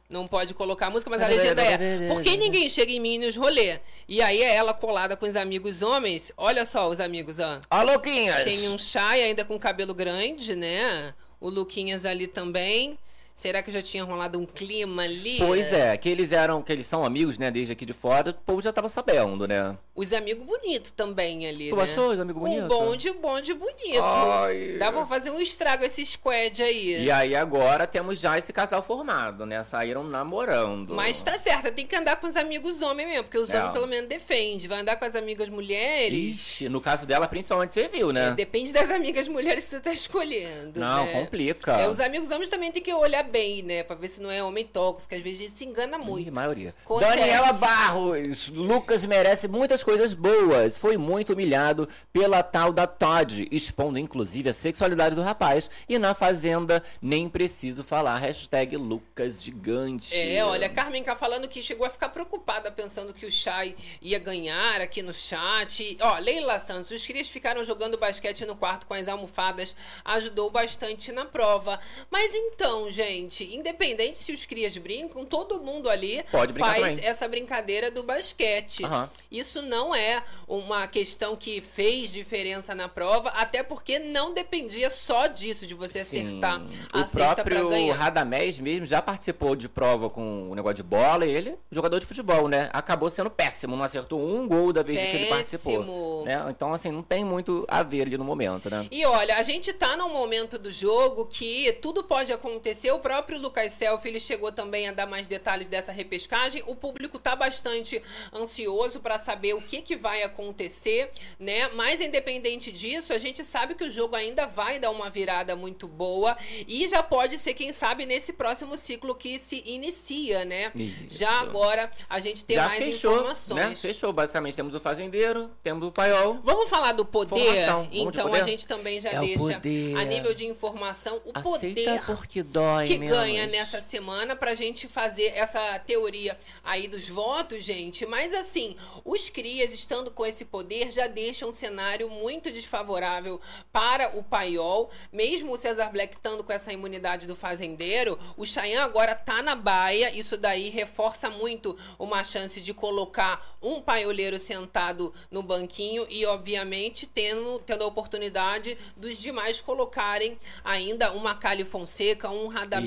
Não pode colocar a música, mas a legenda é Por que ninguém chega em mim nos rolê? E aí é ela colada com os amigos homens. Olha só os amigos, ó. Ó, louquinhas. Tem um Chay ainda com cabelo grande, né? O Luquinhas ali também. Será que já tinha rolado um clima ali? Pois é, que eles eram, que eles são amigos, né, desde aqui de fora, o povo já tava sabendo, né? Os amigos bonitos também ali, Tu né? achou os amigos bonitos? Um bonde, bonde bonito. Ai. Dá pra fazer um estrago esse squad aí. E aí agora temos já esse casal formado, né? Saíram namorando. Mas tá certo, tem que andar com os amigos homens mesmo, porque os É. homens pelo menos defendem. Vai andar com as amigas mulheres. Ixi, no caso dela, principalmente você viu, né? É, Depende das amigas mulheres que você tá escolhendo. Não, né? complica. É, os amigos homens também tem que olhar bem, né? Pra ver se não é homem tóxico, que às vezes a gente se engana muito. Ih, maioria. Acontece. Daniela Barros. Lucas merece muitas coisas boas. Foi muito humilhado pela tal da Todd, expondo inclusive a sexualidade do rapaz. E na Fazenda, nem preciso falar. Hashtag Lucas Gigante. É, olha, a Carmen tá falando que chegou a ficar preocupada pensando que o Chay ia ganhar aqui no chat. Ó, Leila Santos, os crias ficaram jogando basquete no quarto com as almofadas, ajudou bastante na prova. Mas então, gente, independente se os crias brincam, todo mundo ali faz também. essa brincadeira do basquete. Aham. Isso não é uma questão que fez diferença na prova, até porque não dependia só disso, de você Sim. acertar a O cesta pra próprio ganhar. Radamés mesmo já participou de prova com o negócio de bola e ele, jogador de futebol, né? Acabou sendo péssimo, não acertou um gol da vez que ele participou. Péssimo. Né? Então, assim, não tem muito a ver ali no momento, né? E olha, a gente tá num momento do jogo que tudo pode acontecer. O próprio Lucas Self, ele chegou também a dar mais detalhes dessa repescagem. O público tá bastante ansioso pra saber o que que vai acontecer, né? Mas independente disso, a gente sabe que o jogo ainda vai dar uma virada muito boa e já pode ser, quem sabe, nesse próximo ciclo que se inicia, né? Isso. Já agora a gente tem já mais fechou, informações. né? Fechou, basicamente. Temos o fazendeiro, temos o paiol. Vamos falar do poder? Então poder? a gente também já É deixa poder. a nível de informação o Aceita poder porque dói que menos. ganha nessa semana pra gente fazer essa teoria aí dos votos, gente. Mas assim, os crias estando com esse poder já deixam um cenário muito desfavorável para o paiol. Mesmo o Cesar Black estando com essa imunidade do fazendeiro, o Chayanne agora tá na baia. Isso daí reforça muito uma chance de colocar um paioleiro sentado no banquinho e, obviamente, tendo, tendo a oportunidade dos demais colocarem ainda uma Cali Fonseca, um Radamés,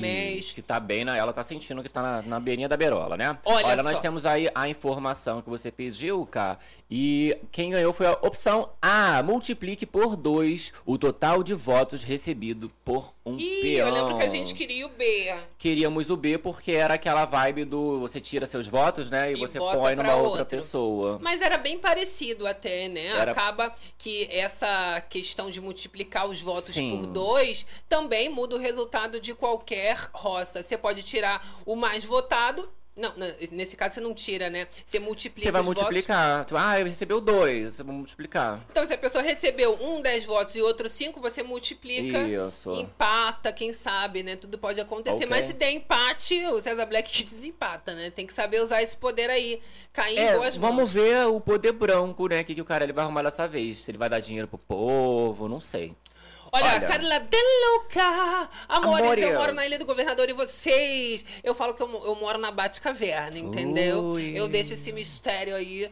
Que tá bem, na, ela tá sentindo que tá na, na beirinha da berola, né? Olha nós só. temos aí a informação que você pediu, cá. E quem ganhou foi a opção A. Multiplique por dois o total de votos recebido por um Ih, peão. eu lembro que a gente queria o B. Queríamos o B porque era aquela vibe do você tira seus votos, né? E, E você põe numa outra outro. pessoa. Mas era bem parecido até, né? Era- Acaba que essa questão de multiplicar os votos Sim. por dois também muda o resultado de qualquer roça. Você pode tirar o mais votado. Não, nesse caso você não tira, né? Você multiplica Você vai os votos. multiplicar. Tipo, ah, recebeu dois. Vai multiplicar. Então, se a pessoa recebeu um 10 votos e outro 5, você multiplica, Isso. empata, quem sabe, né? Tudo pode acontecer. Ok. Mas se der empate, o César Black (laughs) desempata, né? Tem que saber usar esse poder aí. Cair em É, boas vamos mãos. ver o poder branco, né? O que, que o cara ele vai arrumar dessa vez. Se ele vai dar dinheiro pro povo, não sei. Olha, Olha. Carla De Luca! Amores, Amores. eu moro na Ilha do Governador e vocês? Eu falo que eu, eu moro na Batcaverna, entendeu? Ui. Eu deixo esse mistério aí.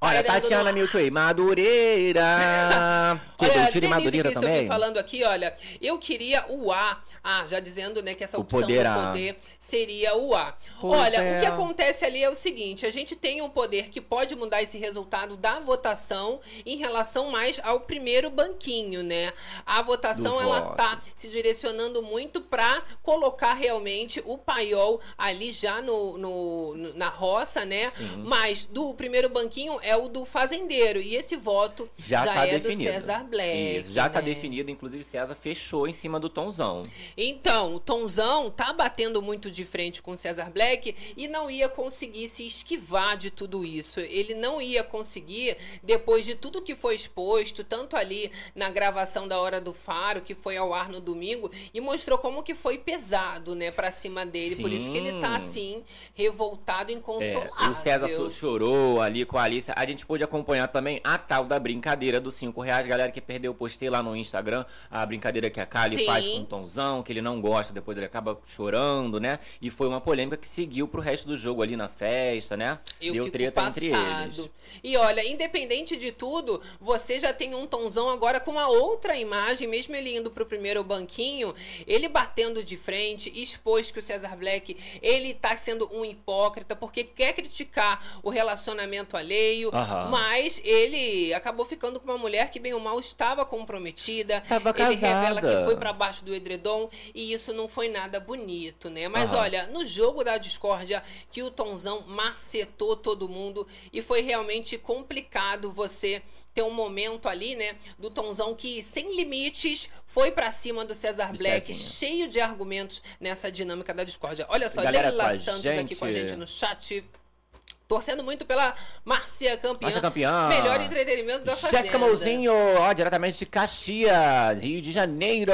Olha, Tatiana no- Milkway, (laughs) Madureira. que Olha, Denise Madureira também. falando aqui, olha, eu queria o A. Ah, já dizendo, né, que essa O opção poder do A. poder seria o A. Pois olha, é. o que acontece ali é o seguinte, a gente tem um poder que pode mudar esse resultado da votação em relação mais ao primeiro banquinho, né? A votação, Do ela voto. tá se direcionando muito pra colocar realmente o paiol ali já no, no- no- na roça, né? Sim. Mas do primeiro banquinho é o do fazendeiro. E esse voto Já, já, tá é definido. do César Black. Isso, já tá né? definido. Inclusive, César fechou em cima do Tonzão. Então, o Tonzão tá batendo muito de frente com o César Black e não ia conseguir se esquivar de tudo isso. Ele não ia conseguir, depois de tudo que foi exposto, tanto ali na gravação da Hora do Faro, que foi ao ar no domingo, e mostrou como que foi pesado, né, pra cima dele. Por isso que ele tá, Sim. assim, revoltado, É, inconsolável. o César chorou ali com a Alice. a gente pôde acompanhar também a tal da brincadeira dos 5 reais. Galera que perdeu, eu postei lá no Instagram a brincadeira que a Kali Sim. faz com o Tonzão, que ele não gosta, depois ele acaba chorando, né? E foi uma polêmica que seguiu pro resto do jogo ali na festa, né? Eu Deu fico treta passado. entre eles. E olha, independente de tudo, você já tem um tonzão agora com uma outra imagem, mesmo ele indo pro primeiro banquinho, ele batendo de frente, expôs que o Cesar Black, ele tá sendo um hipócrita porque quer criticar o relacionamento alheio, Aham. mas ele acabou ficando com uma mulher que bem ou mal estava comprometida. Tava ele revela casada. que foi pra baixo do edredom e isso não foi nada bonito, né? Mas Aham. olha, no jogo da discórdia que o Tonzão macetou todo mundo e foi realmente complicado você ter um momento ali, né, do Tonzão que sem limites foi pra cima do César Black, Cezinha. cheio de argumentos nessa dinâmica da discórdia. Olha só, Galera Leila Santos aqui com a gente. gente no chat. Torcendo muito pela Márcia Campeã. Márcia Campeã. Melhor entretenimento da fazenda. Jéssica Mouzinho, ó, diretamente de Caxias, Rio de Janeiro.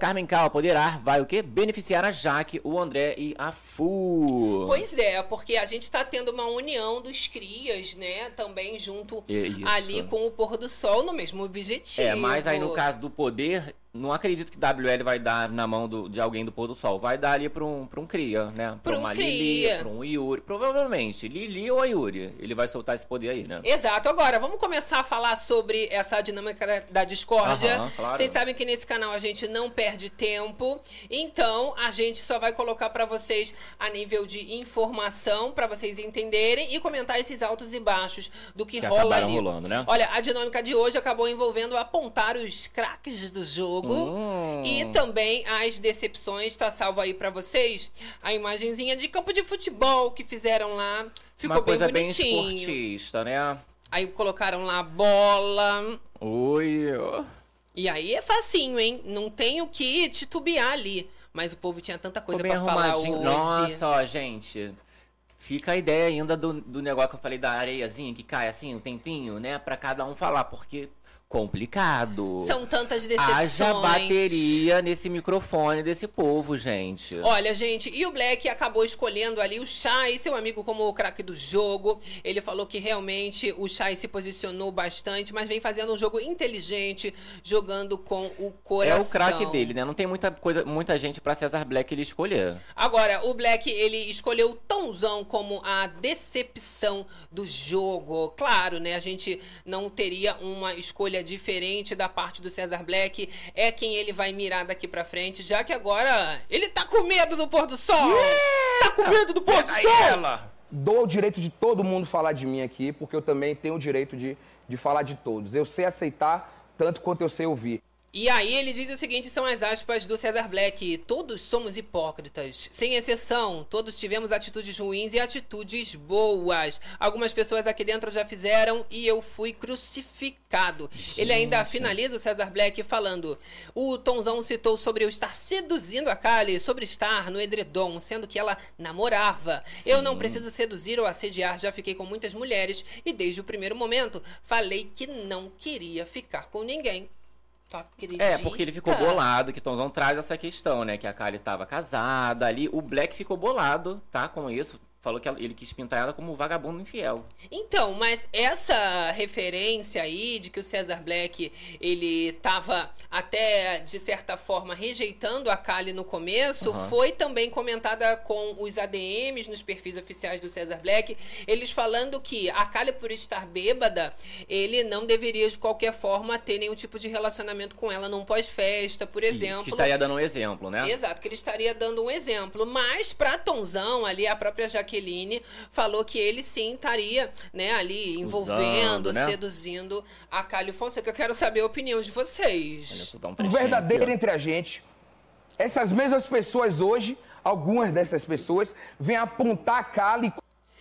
Carmen Cal, poderá, vai o quê? Beneficiar a Jaque, o André e a Fu. Pois é, porque a gente tá tendo uma união dos crias, né? Também junto É isso. ali com o pôr do sol no mesmo objetivo. É, mas aí no caso do poder, não acredito que WL vai dar na mão do- de alguém do pôr do sol. Vai dar ali pra um, pra um cria, né? Pra um uma cria. Lili, pra um Yuri. Provavelmente, Lili ou a Yuri. Ele vai soltar esse poder aí, né? Exato. Agora, vamos começar a falar sobre essa dinâmica da discórdia. Aham, claro. Vocês sabem que nesse canal a gente não perde tempo. Então, a gente só vai colocar pra vocês a nível de informação, pra vocês entenderem e comentar esses altos e baixos do que, Que rola ali. rolando, né? Olha, a dinâmica de hoje acabou envolvendo apontar os craques do jogo Hum. e também as decepções. Tá salvo aí pra vocês a imagenzinha de campo de futebol que fizeram lá. Ficou Uma bem coisa bem bonitinho. esportista, né? Aí colocaram lá bola. Oi. E aí é facinho, hein? Não tem o que titubear ali. Mas o povo tinha tanta coisa bem pra falar hoje. Nossa, ó, gente. Fica a ideia ainda do, do negócio que eu falei da areiazinha que cai assim, um tempinho, né? Pra cada um falar, porque complicado. São tantas decepções. Haja bateria nesse microfone desse povo, gente. Olha, gente, e o Black acabou escolhendo ali o Shai, seu amigo, como o craque do jogo. Ele falou que realmente o Shai se posicionou bastante, mas vem fazendo um jogo inteligente, jogando com o é coração. o craque dele, né? Não tem muita coisa, muita gente pra Cesar Black ele escolher. Agora, o Black, ele escolheu o Tãozão como a decepção do jogo. Claro, né? A gente não teria uma escolha diferente da parte do Cesar Black. É quem ele vai mirar daqui pra frente, já que agora ele tá com medo do pôr do sol. Tá com medo do pôr do sol. ela! Dou o direito de todo mundo falar de mim aqui, porque eu também tenho o direito de, de falar de todos. Eu sei aceitar tanto quanto eu sei ouvir. E aí ele diz o seguinte, são as aspas do Cesar Black. Todos somos hipócritas, sem exceção. Todos tivemos atitudes ruins e atitudes boas. Algumas pessoas aqui dentro já fizeram e eu fui crucificado. Ele ainda finaliza o Cesar Black falando: o Tonzão citou sobre eu estar seduzindo a Kali, sobre estar no edredom, sendo que ela namorava. Eu não preciso seduzir ou assediar, já fiquei com muitas mulheres e desde o primeiro momento falei que não queria ficar com ninguém. Acredita? É, porque ele ficou bolado, que Tonzão traz essa questão, né? Que a Kali tava casada ali. O Black ficou bolado, tá? Com isso. Falou que ele quis pintar ela como vagabundo infiel. Então, mas essa referência aí de que o Cesar Black ele tava até de certa forma rejeitando a Kali no começo Aham. foi também comentada com os ADMs nos perfis oficiais do Cesar Black, eles falando que a Kali por estar bêbada, ele não deveria de qualquer forma ter nenhum tipo de relacionamento com ela num pós-festa, por Isso, exemplo. que estaria dando um exemplo, né? Exato, que ele estaria dando um exemplo. Mas pra Tonzão, ali, a própria Jaqueline falou que ele sim estaria, né, ali envolvendo, Usando, né? seduzindo a Cálio Fonseca. Eu quero saber a opinião de vocês. Olha um O verdadeiro aqui, entre a gente. Essas mesmas pessoas hoje, algumas dessas pessoas, vêm apontar a Kali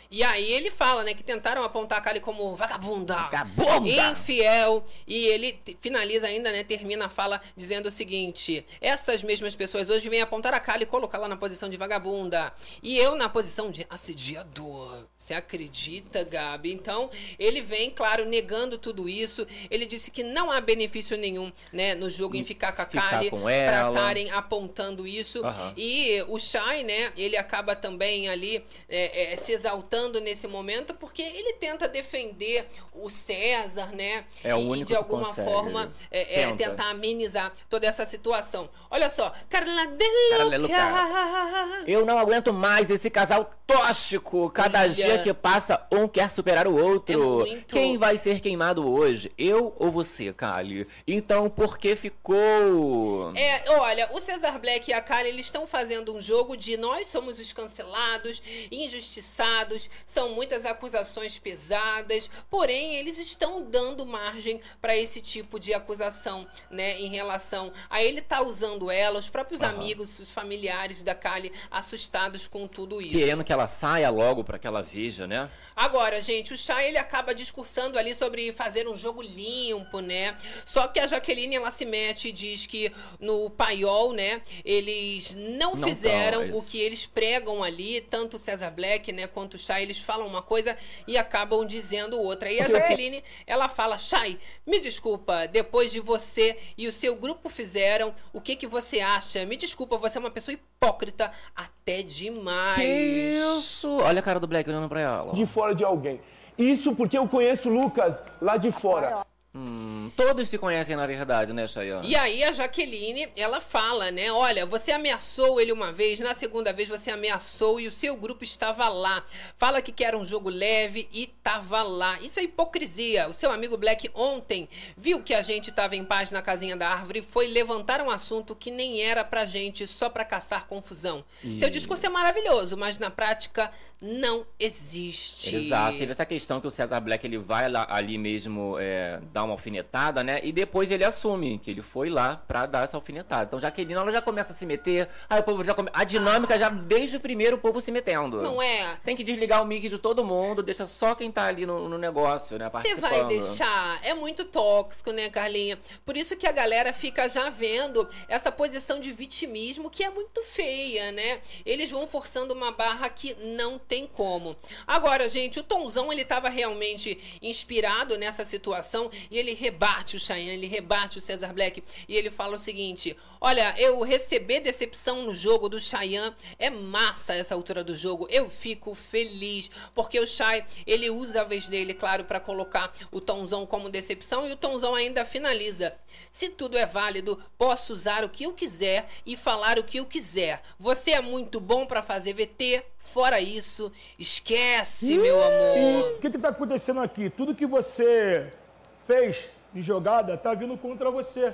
E aí ele fala, né, que tentaram apontar a Kali como vagabunda, Vagabunda! infiel, e ele finaliza ainda, né, termina a fala dizendo o seguinte: essas mesmas pessoas hoje vêm apontar a Kali e colocá-la na posição de vagabunda, e eu na posição de assediador. Você acredita, Gabi? Então, ele vem, claro, negando tudo isso. Ele disse que não há benefício nenhum, né, no jogo em ficar com a Ficar Kali com pra estarem apontando isso. Aham. E o Shai, né, ele acaba também ali é, é, se exaltando nesse momento porque ele tenta defender o César, né? É o e, único de alguma consegue, forma é, é, tenta. tentar amenizar toda essa situação. Olha só, Carla de Carla Luca. Eu não aguento mais esse casal tóxico. Cada Olha. dia que passa, um quer superar o outro. É. Quem vai ser queimado hoje? Eu ou você, Kali? Então, por que ficou? É, olha, o Cesar Black e a Kali, eles estão fazendo um jogo de nós somos os cancelados, injustiçados, são muitas acusações pesadas, porém eles estão dando margem para esse tipo de acusação, né, em relação a ele tá usando ela, os próprios amigos, os familiares da Kali assustados com tudo isso. Querendo que ela saia logo pra que ela veja, né? Agora, gente, o Chay ele acaba discursando ali sobre fazer um jogo limpo, né? Só que a Jaqueline ela se mete e diz que no paiol, né, eles não, Não fizeram o que eles pregam ali, tanto o Cesar Black, né, quanto o Chay, eles falam uma coisa e acabam dizendo outra. E a Jaqueline, ela fala: "Chay, me desculpa, depois de você e o seu grupo fizeram, o que que você acha? Me desculpa, você é uma pessoa hipócrita até demais." Isso! Olha a cara do Black olhando pra ela. De fora de alguém. Isso porque eu conheço o Lucas lá de fora. Hum, todos se conhecem na verdade, né, Chayane? E aí a Jaqueline, ela fala, né? Olha, você ameaçou ele uma vez, na segunda vez você ameaçou e o seu grupo estava lá. Fala que quer um jogo leve e tava lá. Isso é hipocrisia. O seu amigo Black ontem viu que a gente tava em paz na casinha da árvore e foi levantar um assunto que nem era pra gente, só pra caçar confusão. Seu discurso é maravilhoso, mas na prática não existe. Exato, teve essa questão que o Cesar Black ele vai lá, ali mesmo é, dar uma alfinetada, né? E depois ele assume que ele foi lá pra dar essa alfinetada. Então Jaqueline ela já começa a se meter, aí o povo já come... A dinâmica já desde o primeiro o povo se metendo. Não é? Tem que desligar o mic de todo mundo, deixa só quem tá ali no, no negócio, né? Você vai deixar? É muito tóxico, né, Carlinha? Por isso que a galera fica já vendo essa posição de vitimismo que é muito feia, né? Eles vão forçando uma barra que não tem como. Agora, gente, o Tonzão, ele tava realmente inspirado nessa situação e ele rebate o Cheyenne, ele rebate o Cesar Black e ele fala o seguinte: Olha, eu receber decepção no jogo do Cheyenne é massa essa altura do jogo. Eu fico feliz porque o Chay, ele usa a vez dele, claro, pra colocar o Tonzão como decepção e o Tonzão ainda finaliza. Se tudo é válido, posso usar o que eu quiser e falar o que eu quiser. Você é muito bom pra fazer VT. Fora isso, esquece, meu amor. O que que tá acontecendo aqui? Tudo que você fez de jogada tá vindo contra você.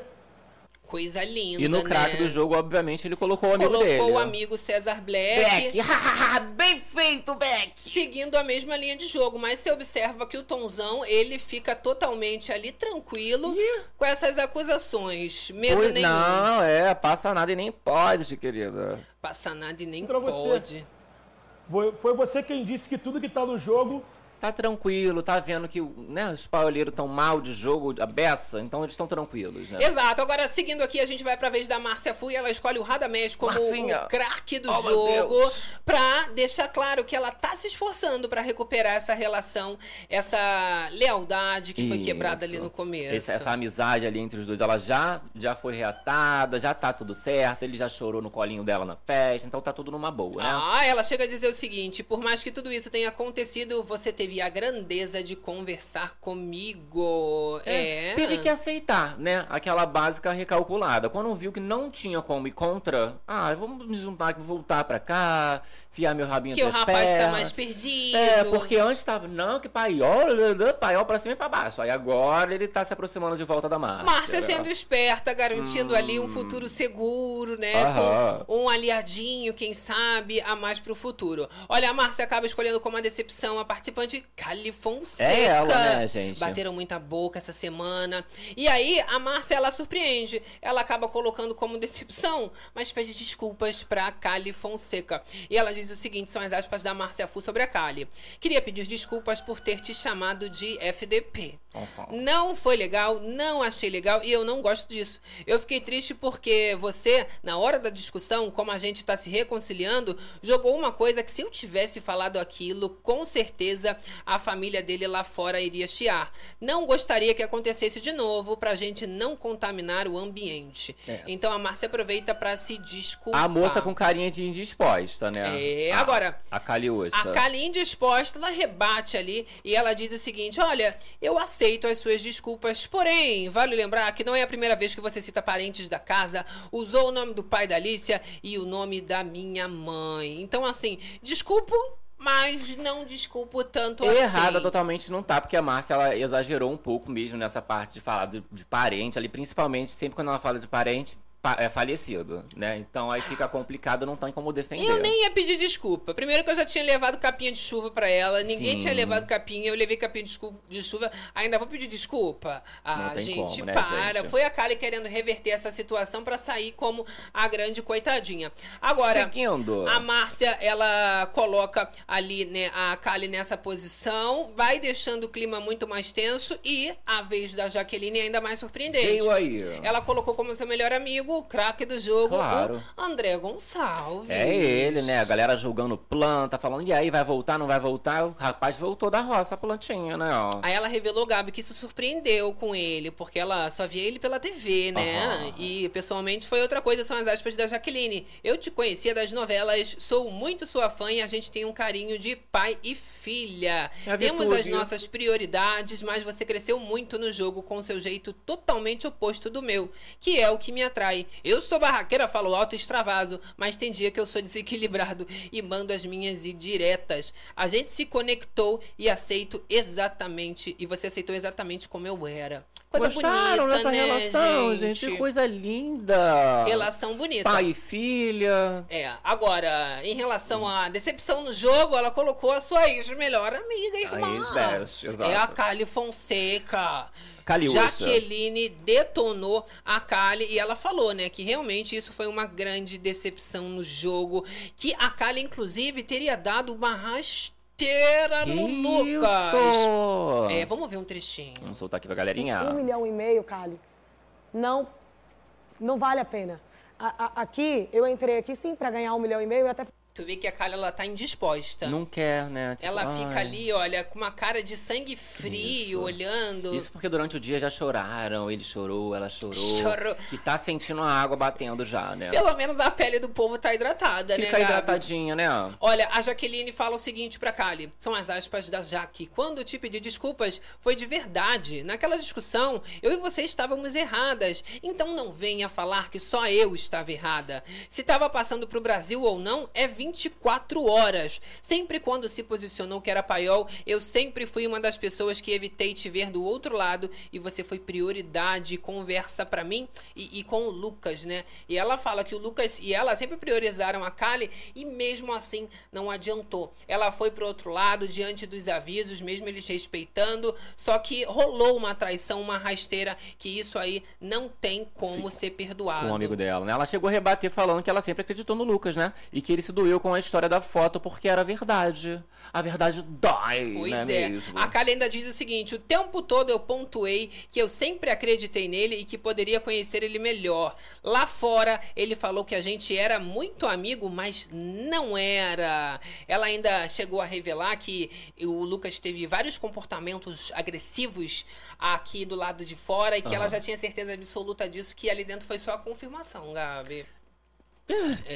Coisa linda, E no craque né? do jogo, obviamente, ele colocou o amigo Colocou dele. o amigo Cesar Black. Beck. (laughs) Bem feito, Beck! seguindo a mesma linha de jogo, mas você observa que o Tonzão, ele fica totalmente ali tranquilo com essas acusações. Medo Pois nenhum. não, é, passa nada e nem pode, querida. Passa nada e nem Pra você. pode. Foi foi você quem disse que tudo que tá no jogo Tá tranquilo, tá vendo que né, os pauleiros estão mal de jogo, a beça, então eles estão tranquilos, né? Exato. Agora, seguindo aqui, a gente vai pra vez da Márcia Fu e ela escolhe o Radamés como Marcinha. o craque do Oh, jogo pra deixar claro que ela tá se esforçando pra recuperar essa relação, essa lealdade que foi quebrada ali Isso. no começo. Essa, essa amizade ali entre os dois, ela já, já foi reatada, já tá tudo certo, ele já chorou no colinho dela na festa, então tá tudo numa boa, né? Ah, ela chega a dizer o seguinte: por mais que tudo isso tenha acontecido, você teve a grandeza de conversar comigo. É. Teve que aceitar, né? Aquela básica recalculada. Quando viu que não tinha como ir contra, ah, vamos me juntar aqui, voltar pra cá, fiar meu rabinho Que o rapaz tá pernas. mais perdido. É, porque antes tava, não, que paiol, paiol pra cima e pra baixo. Aí agora ele tá se aproximando de volta da Márcia. Márcia sendo esperta, garantindo ali um futuro seguro, né? Aham. Com um aliadinho, quem sabe, a mais pro futuro. Olha, a Márcia acaba escolhendo como a decepção a participante Cali Fonseca. É ela, né, gente? Bateram muita boca essa semana. E aí, a Márcia, ela surpreende. Ela acaba colocando como decepção, mas pede desculpas pra Cali Fonseca. E ela diz o seguinte, são as aspas da Márcia Fu sobre a Cali. Queria pedir desculpas por ter te chamado de FDP. Não foi legal, não achei legal e eu não gosto disso. Eu fiquei triste porque você, na hora da discussão, como a gente tá se reconciliando, jogou uma coisa que se eu tivesse falado aquilo, com certeza a família dele lá fora iria chiar. Não gostaria que acontecesse de novo pra gente não contaminar o ambiente. É. Então a Márcia aproveita pra se desculpar. A moça com carinha de indisposta, né? É, A- agora, A Caliúça. a Kali indisposta, ela rebate ali e ela diz o seguinte: Olha, eu aceito as suas desculpas, porém, vale lembrar que não é a primeira vez que você cita parentes da casa, usou o nome do pai da Alicia e o nome da minha mãe. Então, assim, desculpo, mas não desculpo tanto assim. Errada totalmente não tá, porque a Márcia ela exagerou um pouco mesmo nessa parte de falar de, de parente ali, principalmente sempre quando ela fala de parente pa- é falecido, né? Então aí fica complicado, não tem como defender. Eu nem ia pedir desculpa. Primeiro que eu já tinha levado capinha de chuva pra ela. Ninguém Sim. tinha levado capinha. Eu levei capinha de, chuva. Ainda vou pedir desculpa. Ah, gente, como, né, para. gente? Foi a Kali querendo reverter essa situação pra sair como a grande coitadinha. Agora, Seguindo. a Márcia, ela coloca ali, né, a Kali nessa posição, vai deixando o clima muito mais tenso e a vez da Jaqueline é ainda mais surpreendente. Veio aí. Ela colocou como seu melhor amigo, o craque do jogo, Claro. o André Gonçalves. É ele, né? A galera julgando planta, falando, e aí, vai voltar, não vai voltar? O rapaz voltou da roça, a plantinha, né? Ó. Aí ela revelou, Gabi, que isso surpreendeu com ele, porque ela só via ele pela TV, né? Aham. E pessoalmente foi outra coisa, são as aspas da Jaqueline. Eu te conhecia das novelas, sou muito sua fã e a gente tem um carinho de pai e filha. É Temos as nossas prioridades, mas você cresceu muito no jogo com seu jeito totalmente oposto do meu, que é o que me atrai. Eu sou barraqueira, falo alto e extravaso, mas tem dia que eu sou desequilibrado e mando as minhas indiretas. A gente se conectou e aceito exatamente, e você aceitou exatamente como eu era. Coisa Gostaram bonita, dessa né, relação, gente? Que coisa linda. Relação bonita. Pai e filha. É, agora, em relação à decepção no jogo, ela colocou a sua ex-melhor amiga, irmã. ex-best, exato. É a Kali Fonseca. Caliúça. Jaqueline detonou a Kali e ela falou, né, que realmente isso foi uma grande decepção no jogo. Que a Kali, inclusive, teria dado uma rasteira no Lucas. Isso! É, vamos ver um trechinho. Vamos soltar aqui pra galerinha. Um milhão e meio, Cali, não, não vale a pena. A- a- aqui, eu entrei aqui sim para ganhar um milhão e meio e até Tu vê que a Kali, ela tá indisposta. Não quer, né? Tipo, Ela fica ai. ali, olha, com uma cara de sangue frio, Isso. olhando. Isso porque durante o dia já choraram, ele chorou, ela chorou. Chorou. Que tá sentindo a água batendo já, né? Pelo menos a pele do povo tá hidratada, né, Fica hidratadinha, né? Olha, a Jaqueline fala o seguinte pra Kali. São as aspas da Jaque. Quando te pedi desculpas, foi de verdade. Naquela discussão, eu e você estávamos erradas. Então não venha falar que só eu estava errada. Se estava passando pro Brasil ou não, é 24 horas. Sempre quando se posicionou que era paiol, eu sempre fui uma das pessoas que evitei te ver do outro lado e você foi prioridade, conversa pra mim e, e com o Lucas, né? E ela fala que o Lucas e ela sempre priorizaram a Kali e mesmo assim não adiantou. Ela foi pro outro lado diante dos avisos, mesmo eles respeitando, só que rolou uma traição, uma rasteira, que isso aí não tem como ser perdoado. Um amigo dela, né? Ela chegou a rebater falando que ela sempre acreditou no Lucas, né? E que ele se doeu com a história da foto porque era verdade. A verdade dói, Pois né é. mesmo? A Kali ainda diz o seguinte: o tempo todo eu pontuei que eu sempre acreditei nele e que poderia conhecer ele melhor. Lá fora, ele falou que a gente era muito amigo, mas não era. Ela ainda chegou a revelar que o Lucas teve vários comportamentos agressivos aqui do lado de fora e que ela Aham. já tinha certeza absoluta disso, que ali dentro foi só a confirmação, Gabi.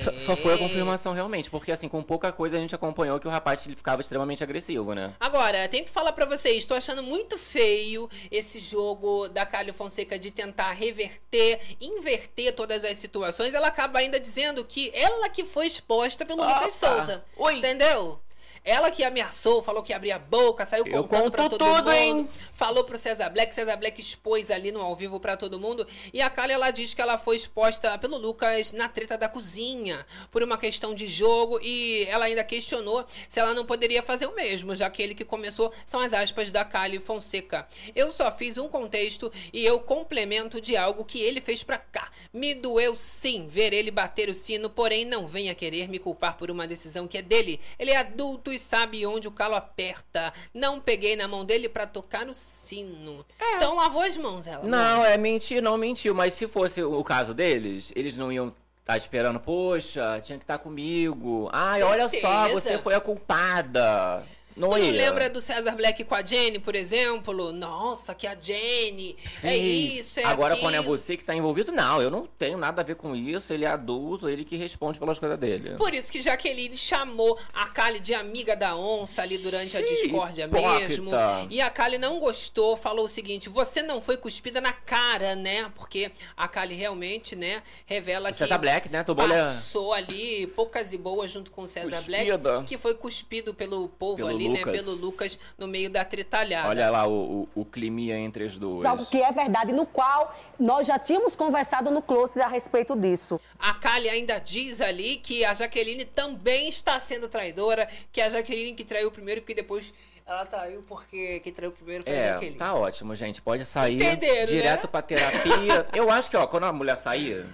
Só- Só foi a confirmação realmente, porque assim, com pouca coisa a gente acompanhou que o rapaz ele ficava extremamente agressivo, né? Agora, tenho que falar pra vocês, tô achando muito feio esse jogo da Kali Fonseca de tentar reverter, inverter todas as situações. Ela acaba ainda dizendo que ela que foi exposta pelo Opa! Lucas Souza. Entendeu? Ela que ameaçou, falou que ia abrir a boca, saiu Eu contando pra todo tudo, mundo. hein? Falou pro César Black, César Black expôs ali no ao vivo pra todo mundo. E a Kali, ela diz que ela foi exposta pelo Lucas na treta da cozinha, por uma questão de jogo. E ela ainda questionou se ela não poderia fazer o mesmo, já que ele que começou são as aspas da Kali Fonseca. Eu só fiz um contexto e eu complemento de algo que ele fez pra cá. Me doeu sim ver ele bater o sino, porém não venha querer me culpar por uma decisão que é dele. Ele é adulto e sabe onde o calo aperta. Não peguei na mão dele pra tocar o sino. Então lavou as mãos, ela. Não, é mentir, não mentiu. Mas se fosse o caso deles, eles não iam estar esperando, poxa, tinha que estar comigo. Ai, olha só, Certeza. você foi a culpada. Não Tu não ia. lembra do César Black com a Jenny, por exemplo? Nossa, que a Jenny. É Fez. isso, é Agora, aquilo. quando é você que tá envolvido, não, eu não tenho nada a ver com isso. Ele é adulto, ele que responde pelas coisas dele. Por isso que Jaqueline chamou a Kali de amiga da onça ali durante a discórdia hipócrita. mesmo. E a Kali não gostou, falou o seguinte: você não foi cuspida na cara, né? Porque a Kali realmente, né, revela O que César Black, né? Tomou passou ali poucas e boas junto com o César Black, Cuspida. que foi cuspido pelo povo Pelo ali, né? Lucas. Pelo Lucas no meio da tretalhada. Olha lá o, o, o climinha entre as duas. Algo que é verdade, no qual nós já tínhamos conversado no Close a respeito disso. A Kali ainda diz ali que a Jaqueline também está sendo traidora, que a Jaqueline que traiu primeiro, que depois ela traiu porque quem traiu primeiro foi a É, Jaqueline. tá ótimo, gente. Pode sair Entenderam, direto né? pra terapia. Eu acho que, ó, quando a mulher sair,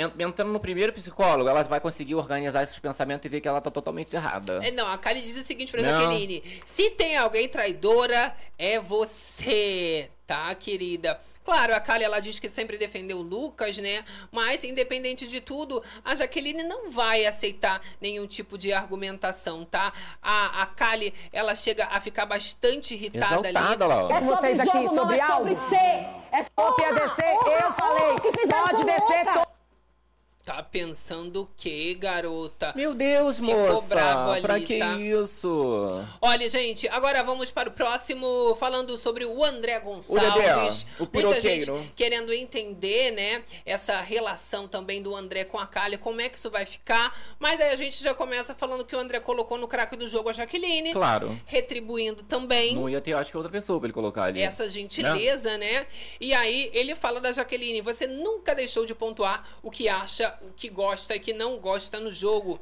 entrando no primeiro psicólogo, ela vai conseguir organizar esses pensamentos e ver que ela tá totalmente errada. É, não, a Kali diz o seguinte pra Não. Jaqueline: se tem alguém traidora, é você, tá, querida? Claro, a Kali ela diz que sempre defendeu o Lucas, né? Mas, independente de tudo, a Jaqueline não vai aceitar nenhum tipo de argumentação, tá? A, a Kali, ela chega a ficar bastante irritada Exaltada ali. lá. É vocês aqui sobre é algo? sobre ser. É sobre a descer, eu falei. que fizeram Pode descer outra. Tá pensando o quê, garota? Meu Deus, Ficou moça. brabo ali, pra que tá? isso? Olha, gente, agora vamos para o próximo, falando sobre o André Gonçalves. Dedé, o Muita gente querendo entender, né, essa relação também do André com a Kali, como é que isso vai ficar. Mas aí a gente já começa falando que o André colocou no craque do jogo a Jaqueline. Claro. Retribuindo também. Não ia ter, acho que, outra pessoa pra ele colocar ali. Essa gentileza, né? E aí ele fala da Jaqueline: você nunca deixou de pontuar o que acha, o que gosta e que não gosta no jogo.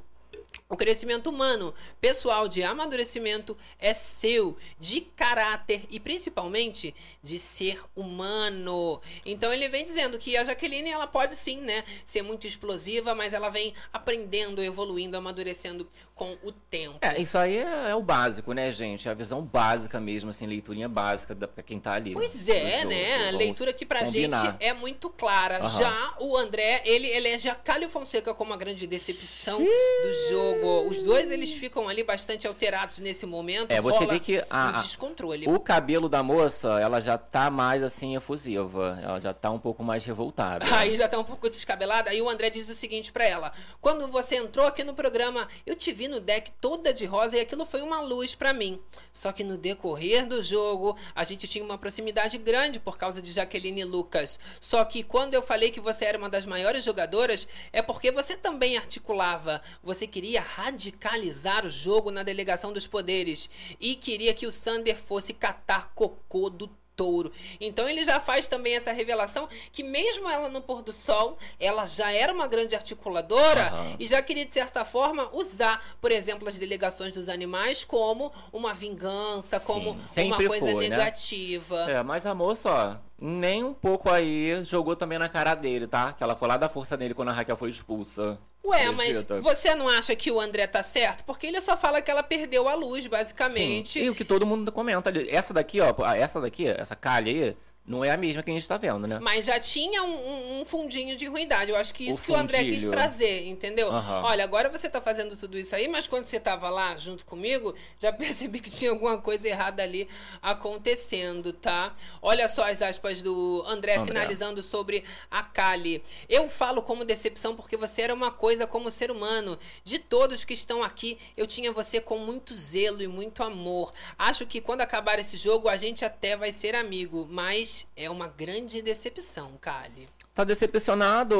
O crescimento humano, pessoal, de amadurecimento é seu, de caráter e principalmente de ser humano. Então ele vem dizendo que a Jaqueline ela pode sim, né, ser muito explosiva, mas ela vem aprendendo, evoluindo, amadurecendo com o tempo. É, isso aí é, é o básico, né, gente? É a visão básica mesmo, assim, leiturinha básica da, pra quem tá ali. Pois é, jogo. né? A leitura que pra combinar. gente é muito clara. Aham. Já o André, ele elege a Cálio Fonseca como a grande decepção do jogo. Os dois, eles ficam ali bastante alterados nesse momento. É, você vê que a, um a- descontrole. o cabelo da moça, ela já tá mais assim efusiva. Ela já tá um pouco mais revoltada. (laughs) Aí já tá um pouco descabelada. Aí o André diz o seguinte pra ela: Quando você entrou aqui no programa, eu te vi no deck toda de rosa e aquilo foi uma luz pra mim. Só que no decorrer do jogo, a gente tinha uma proximidade grande por causa de Jaqueline Lucas. Só que quando eu falei que você era uma das maiores jogadoras, é porque você também articulava. Você queria radicalizar o jogo na delegação dos poderes e queria que o Sander fosse catar cocô do touro. Então ele já faz também essa revelação que mesmo ela no pôr do sol, ela já era uma grande articuladora Aham. e já queria de certa forma usar, por exemplo, as delegações dos animais como uma vingança, como uma coisa foi, né? negativa. É, mas a moça, ó, nem um pouco aí jogou também na cara dele, tá? Que ela foi lá da força nele quando a Raquel foi expulsa. Ué, mas você não acha que o André tá certo? Porque ele só fala que ela perdeu a luz, basicamente. Sim. E o que todo mundo comenta ali. Essa daqui, ó, essa daqui, essa calha aí, não é a mesma que a gente tá vendo, né? Mas já tinha um, um- fundinho de ruindade. Eu acho que O isso que o André quis fundilho. trazer, entendeu? Aham. Olha, agora você tá fazendo tudo isso aí, mas quando você tava lá junto comigo, já (laughs) percebi que tinha alguma coisa errada ali acontecendo, tá? Olha só as aspas do André, André. finalizando sobre a Kali. Eu falo como decepção porque você era uma coisa como ser humano. De todos que estão aqui, eu tinha você com muito zelo e muito amor. Acho que quando acabar esse jogo, a gente até vai ser amigo, mas é uma grande decepção, Kali. Tá decepcionado.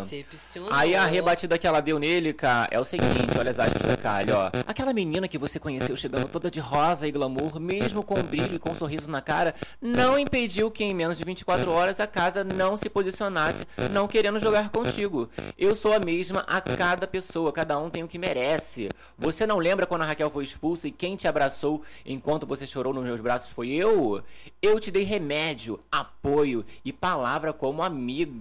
Decepcionou. Aí a rebatida que ela deu nele, cara, é o seguinte, olha as aspas da Kali, ó. Aquela menina que você conheceu chegando toda de rosa e glamour, mesmo com brilho e com um sorriso na cara, não impediu que em menos de 24 horas a casa não se posicionasse, não querendo jogar contigo. Eu sou a mesma a cada pessoa, cada um tem o que merece. Você não lembra quando a Raquel foi expulsa e quem te abraçou enquanto você chorou nos meus braços foi eu? Eu te dei remédio, apoio e palavra como amiga.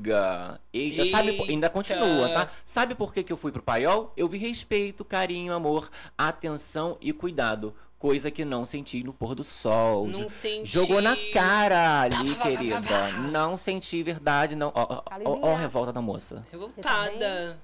Eita, sabe, po- ainda continua, tá? Sabe por que, que eu fui pro paiol? Eu vi respeito, carinho, amor, atenção e cuidado. Coisa que não senti no pôr do sol. Não senti. Jogou na cara ali, Tá, tá, tá, tá, querida. tá. Não senti verdade, não. Ó, ó, ó, ó a revolta da moça. Revoltada.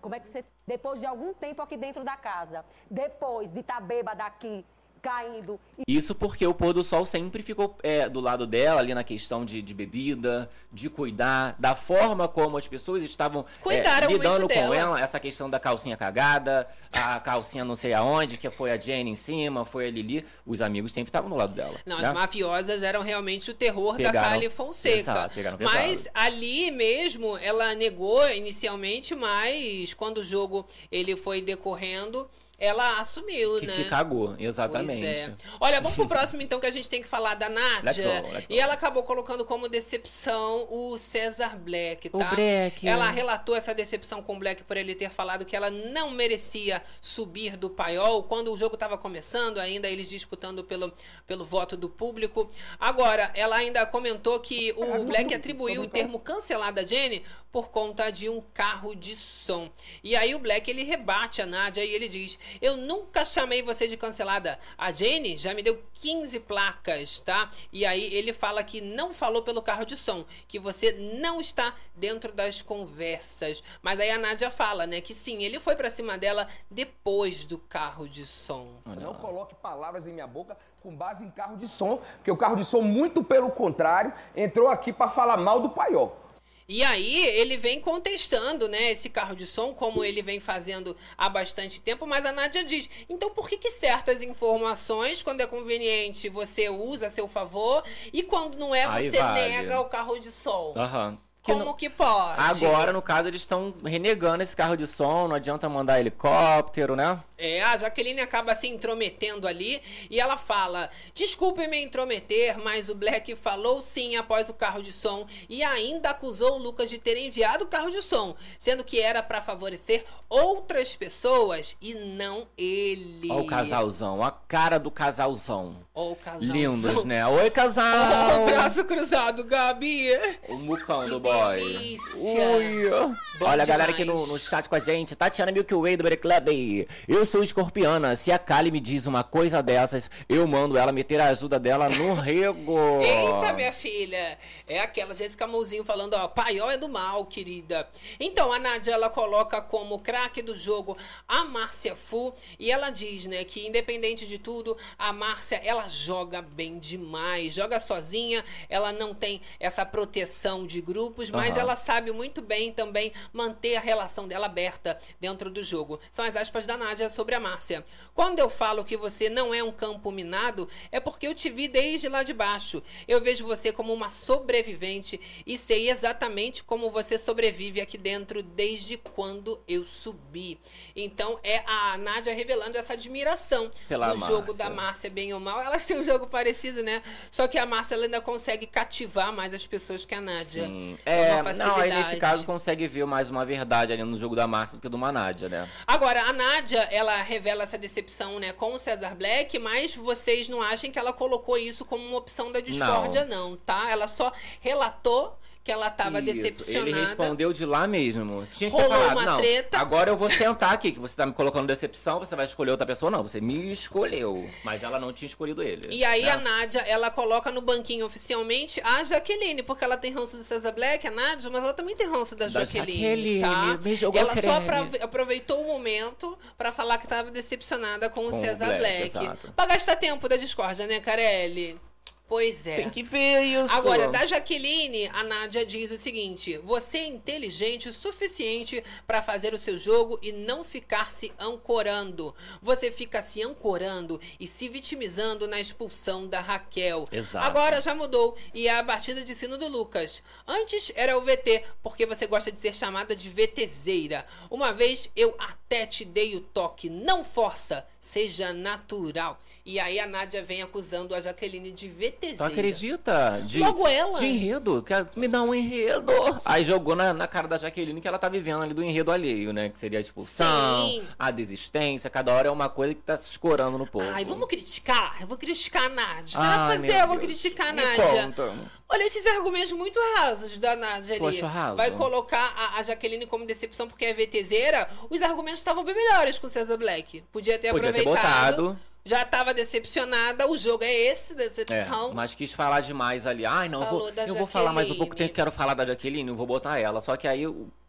Como é que você, depois de algum tempo aqui dentro da casa, depois de estar bêbada aqui, caindo, Isso porque o pôr do sol sempre ficou é, do lado dela, ali na questão de, de bebida, de cuidar, da forma como as pessoas estavam é, lidando com dela. ela, essa questão da calcinha cagada, a calcinha não sei aonde, que foi a Jenny em cima, foi a Lili, os amigos sempre estavam do lado dela. Não, né? as mafiosas eram realmente o terror da Pegaram- Kali Fonseca. Exato, pegaram pesado. mas ali mesmo ela negou inicialmente, mas quando o jogo ele foi decorrendo, ela assumiu, Que né? se cagou, exatamente. Pois é. Olha, vamos pro próximo então que a gente tem que falar da Nádia. Let's go, let's go. E ela acabou colocando como decepção o César Black, O tá? Black. Ela relatou essa decepção com o Black por ele ter falado que ela não merecia subir do paiol quando o jogo estava começando, ainda eles disputando pelo, pelo voto do público. Agora, ela ainda comentou que o Black atribuiu o termo cancelada a Jenny por conta de um carro de som. E aí o Black ele rebate a Nádia e ele diz: Eu nunca chamei você de cancelada. A Jenny já me deu 15 placas, tá? E aí ele fala que não falou pelo carro de som, que você não está dentro das conversas. Mas aí a Nádia fala, né, que sim, ele foi pra cima dela depois do carro de som. Não coloque palavras em minha boca com base em carro de som, porque o carro de som, muito pelo contrário, entrou aqui para falar mal do paiol. E aí ele vem contestando, né, esse carro de som, como ele vem fazendo há bastante tempo, mas a Nádia diz, então por que que certas informações, quando é conveniente, você usa a seu favor, e quando não é, Aí você vale. nega o carro de som? Aham. Que Como que pode? Agora, no caso, eles estão renegando esse carro de som, não adianta mandar helicóptero, né? É, a Jaqueline acaba se intrometendo ali e ela fala: Desculpe me intrometer, mas o Black falou sim após o carro de som e ainda acusou o Lucas de ter enviado o carro de som, sendo que era pra favorecer outras pessoas e não ele. Olha o casalzão, a cara do casalzão. Ó o casalzão. Lindos, né? Oi, Ó casal! (laughs) o braço cruzado, Gabi. O mucão do boy. Delícia. Ui. Olha a galera aqui no, no chat com a gente. Tatiana Milky Way do Break Club. Eu sou escorpiana. Se a Kali me diz uma coisa dessas, eu mando ela meter a ajuda dela no (laughs) rego. Eita, minha filha! É aquela Jéssica Mouzinho falando, ó, paiol é do mal, querida. Então, a Nádia, ela coloca como craque do jogo a Márcia Fu. E ela diz, né, que independente de tudo, a Márcia, ela joga bem demais. Joga sozinha, ela não tem essa proteção de grupos, mas Aham. ela sabe muito bem também manter a relação dela aberta dentro do jogo. São as aspas da Nádia sobre a Márcia. Quando eu falo que você não é um campo minado, é porque eu te vi desde lá de baixo. Eu vejo você como uma sobrevivente e sei exatamente como você sobrevive aqui dentro desde quando eu subi. Então é a Nádia revelando essa admiração Pela jogo Márcia. da Márcia, bem ou mal. Elas têm um jogo parecido, né? Só que a Márcia ainda consegue cativar mais as pessoas que a Nádia. Sim. É É, uma não, aí nesse facilidade. caso consegue ver mais uma verdade ali no jogo da Márcia do que do Manádia, né? Agora, a Nádia, ela revela essa decepção, né, com o Cesar Black, mas vocês não acham que ela colocou isso como uma opção da discórdia, não, tá? Ela só relatou que ela tava Isso, decepcionada. Ele respondeu de lá mesmo. Tinha que ter Rolou falado, uma não, treta. agora eu vou sentar aqui, que você tá me colocando decepção, você vai escolher outra pessoa. Não, você me escolheu. Mas ela não tinha escolhido ele. E aí né? a Nádia, ela coloca no banquinho oficialmente a Jaqueline, porque ela tem ranço do Cesar Black, a Nádia, mas ela também tem ranço da, Da Jaqueline, Jaqueline, tá? Ela só creme. aprove- aproveitou o momento pra falar que tava decepcionada com o Com o Cesar Black, Black. Pra gastar tempo da discórdia, né, Carelli? Pois é. Tem que ver isso. Agora, da Jaqueline, a Nádia diz o seguinte: você é inteligente o suficiente para fazer o seu jogo e não ficar se ancorando. Você fica se ancorando e se vitimizando na expulsão da Raquel. Exato. Agora já mudou e é a batida de sino do Lucas. Antes era o VT, porque você gosta de ser chamada de VTzeira. Uma vez eu até te dei o toque. Não força, seja natural. E aí a Nádia vem acusando a Jaqueline de Tu VTzeira. acredita? De, Logo ela. De enredo. Quer me dar um enredo. Aí jogou na, na cara da Jaqueline que ela tá vivendo ali do enredo alheio, né? Que seria a expulsão, Sim. a desistência. Cada hora é uma coisa que tá se escorando no povo. Ai, vamos criticar? Eu vou criticar a Nádia. Ai, Nada a meu fazer, eu vou criticar a Nádia. conta. Olha esses argumentos muito rasos da Nádia ali. Poxa, raso. Vai colocar a, a Jaqueline como decepção porque é VTZera. Os argumentos estavam bem melhores com o César Black. Podia ter Podia ter aproveitado. botado. Já tava decepcionada. O jogo é esse, decepção. É, mas quis falar demais ali. Ai, não, eu Falou vou, da eu vou falar mais um pouco, tenho- quero falar da Jaqueline, eu vou botar ela. Só que aí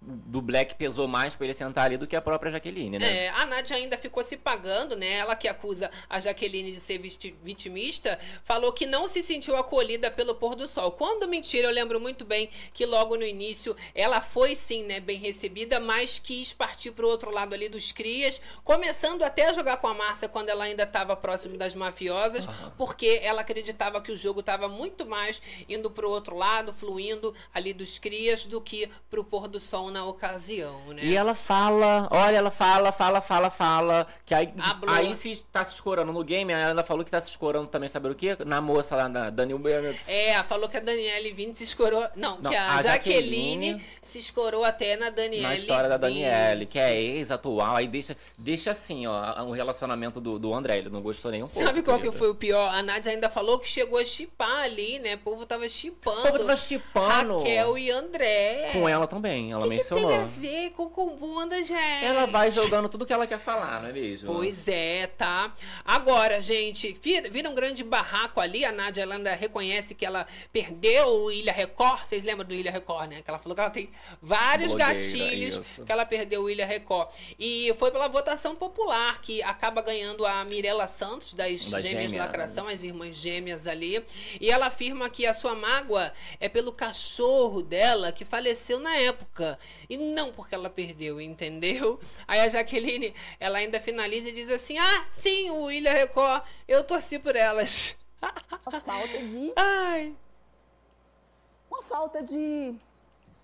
do Black pesou mais pra ele sentar ali do que a própria Jaqueline, né? É, a Nádia ainda ficou se pagando, né? Ela que acusa a Jaqueline de ser vitimista, falou que não se sentiu acolhida pelo pôr do sol. Quando mentira, eu lembro muito bem que logo no início ela foi sim, né, bem recebida, mas quis partir pro outro lado ali dos crias, começando até a jogar com a Márcia quando ela ainda estava próximo das mafiosas, porque ela acreditava que o jogo estava muito mais indo pro outro lado, fluindo ali dos crias do que pro pôr do sol na ocasião, né? E ela fala, olha, ela fala, fala, fala, fala. Que aí, Hablou. aí se tá se escorando no game, ela ainda falou que tá se escorando também, sabe o quê? Na moça lá, na Daniel. É, falou que a Daniele Vini se escorou. Não, Não, que a, a Jaqueline, Jaqueline se escorou até na Daniele. Na história da Daniele, que é ex-atual, aí deixa, deixa assim, ó, o relacionamento do, do André, ele não gostou nem um pouco. Sabe qual que foi o pior? A Nádia ainda falou que chegou a chipar ali, né? O povo tava chipando. O povo tava chipando. Raquel e André. Com ela também, ela que tem a ver com, bunda, gente? Ela vai jogando tudo que ela quer falar, não é mesmo? Pois é, tá? Agora, gente, vira, vira um grande barraco ali. A Nádia ela ainda reconhece que ela perdeu o Ilha Record. Vocês lembram do Ilha Record, né? Que ela falou que ela tem vários Blogueira, gatilhos isso. que ela perdeu o Ilha Record. E foi pela votação popular que acaba ganhando a Mirella Santos, das, Das Gêmeas Gêmeas. Lacração, as irmãs gêmeas ali. E ela afirma que a sua mágoa é pelo cachorro dela que faleceu na época. E não porque ela perdeu, entendeu? Aí a Jaqueline, ela ainda finaliza e diz assim: Ah, sim, o Ilha Record, eu torci por elas. Uma falta de. Ai. Uma falta de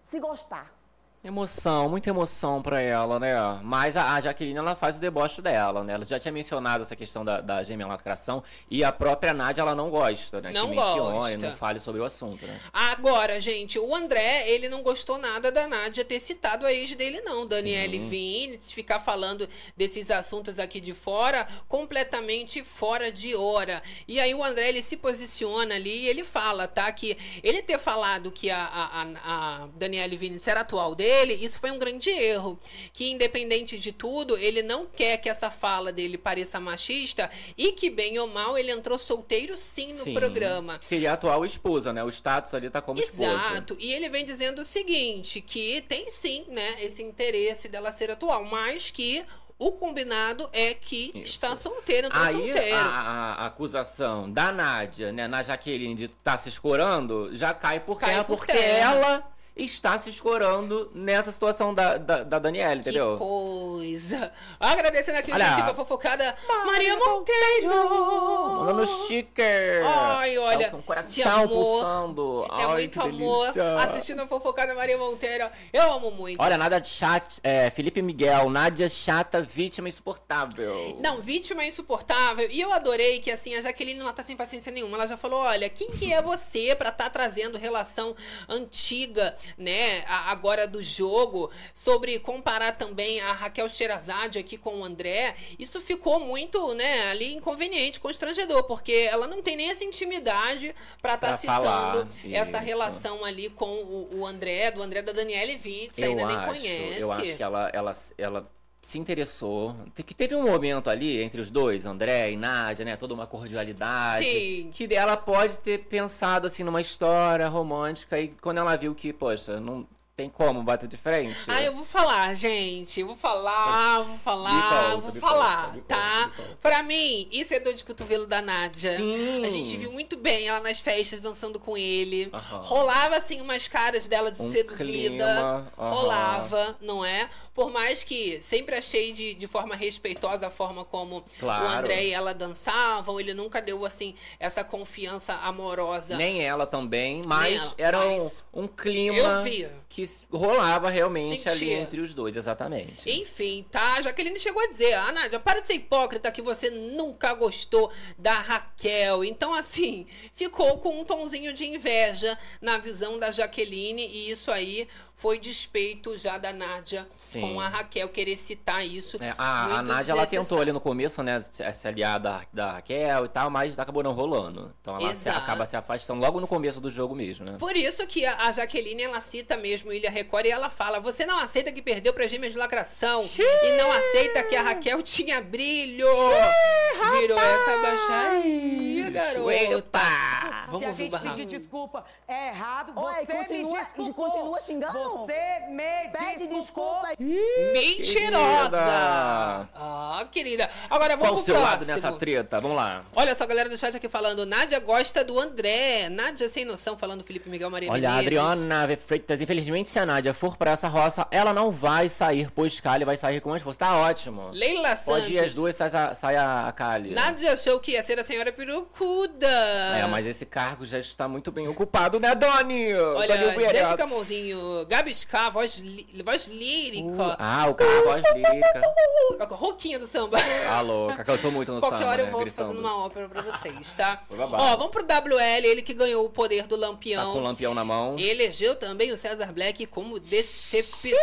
se gostar. Emoção, muita emoção pra ela, né? Mas a, a Jaqueline, ela faz o deboche dela, né? Ela já tinha mencionado essa questão da, da gêmea lacração e a própria Nádia, ela não gosta, né? Não que mencione, gosta. não fale sobre o assunto, né? Agora, gente, o André, ele não gostou nada da Nádia ter citado a ex dele, não. Daniele. Vini, ficar falando desses assuntos aqui de fora, completamente fora de hora. E aí o André, ele se posiciona ali e ele fala, tá? Que ele ter falado que a, a, a, a Daniele Vini era atual dele, isso foi um grande erro. Que independente de tudo, ele não quer que essa fala dele pareça machista e que, bem ou mal, ele entrou solteiro sim no Sim. programa. Seria a atual esposa, né? O status ali tá como esposa. Exato. E ele vem dizendo o seguinte, que tem sim, né, esse interesse dela ser atual, mas que o combinado é que está solteiro, Aí solteiro. a, a- acusação da Nádia, né, na Jaqueline de estar se escorando, já cai por Cai terra, por porque terra. ela está se escorando nessa situação da, da, da Daniela, entendeu? Coisa. Agradecendo aqui Olha. a dica fofocada, Maria Monteiro. Mandando sticker. Ai, olha, Tá com o coração pulsando. É Ai, muito que amor delícia. assistindo a fofocada Maria Monteiro. Eu amo muito. Olha, nada de chat. É, Felipe Miguel, Nádia chata, vítima insuportável. Não, vítima insuportável. E eu adorei que, assim, a Jaqueline não tá sem paciência nenhuma. Ela já falou: olha, quem que é você pra tá trazendo relação antiga, né, agora do jogo, sobre comparar também a Raquel Sherazade aqui com o André? Isso ficou muito, né, ali inconveniente, constrangedor, porque ela não tem nem essa intimidade pra tá Pra citando essa isso. relação ali com o, o André, do André da Daniele Vitz, eu ainda nem acho, conhece. Eu acho que ela, ela, ela se interessou. Te- Que teve um momento ali entre os dois, André e Nádia, né? Toda uma cordialidade. Sim. Que ela pode ter pensado assim numa história romântica e quando ela viu que, poxa, não Tem como bater de frente? Ah, eu vou falar, gente. Eu vou falar, vou falar, conta, vou falar, conta, tá? conta. Pra mim, isso é dor de cotovelo da Nádia. Sim. A gente viu muito bem ela nas festas dançando com ele. Aham. Rolava, assim, umas caras dela de Um seduzida. Rolava, não é? Por mais que sempre achei de, de forma respeitosa a forma como Claro. o André e ela dançavam. Ele nunca deu, assim, essa confiança amorosa. Nem ela também, mas ela, era um- mas um, clima eu vi. Que rolava realmente ali Sentia. entre os dois, exatamente. Enfim, tá? A Jaqueline chegou a dizer, ah, Nádia, para de ser hipócrita que você nunca gostou da Raquel. Então, assim, ficou com um tonzinho de inveja na visão da Jaqueline e isso aí foi despeito já da Nádia Sim. com a Raquel querer citar isso. É, a, a Nádia, ela tentou ali no começo, né, se se aliar da, da Raquel e tal, mas acabou não rolando. Então ela se- acaba se afastando logo no começo do jogo mesmo, né? Por isso que a a Jaqueline, ela cita mesmo Ilha Record e ela fala: Você não aceita que perdeu pra gêmeas de lacração e não aceita que a Raquel tinha brilho. Virou essa baixaria, garota. Se Vamos a ouvir o gente pedir desculpa é errado, Oi, você continua- me desculpou. continua xingando? Você me Pede desculpou. Mentirosa! Querida. Ah, querida. Agora Qual vamos o pro seu lado próximo. nessa treta? Vamos lá. Olha só, a galera do chat aqui falando. Nádia gosta do André. Nádia sem noção, falando Felipe Miguel Maria Olha, a Menezes. Adriana. Freitas, infelizmente, se a Nádia for pra essa roça, ela não vai sair, pois Kali vai sair com as forças. Tá ótimo. Leila Pode ir Santos. as duas, sai, a- sai a, a Kali. Nádia achou que ia ser a senhora perucuda. É, mas esse cargo já está muito bem ocupado, né, Doni? Olha, Doni Vieira. Jéssica Mãozinho, Gabi Ská, voz, voz lírica. Ah, o cara voz lírica. Roquinha do samba. Ah, louca, cantou muito no Qualquer samba, hora né, eu volto gritando. fazendo uma ópera pra vocês, tá? Ó, vamos pro WL, ele que ganhou o poder do Tá Lampião. com o lampião na mão. Elegeu também o César Black como decepção.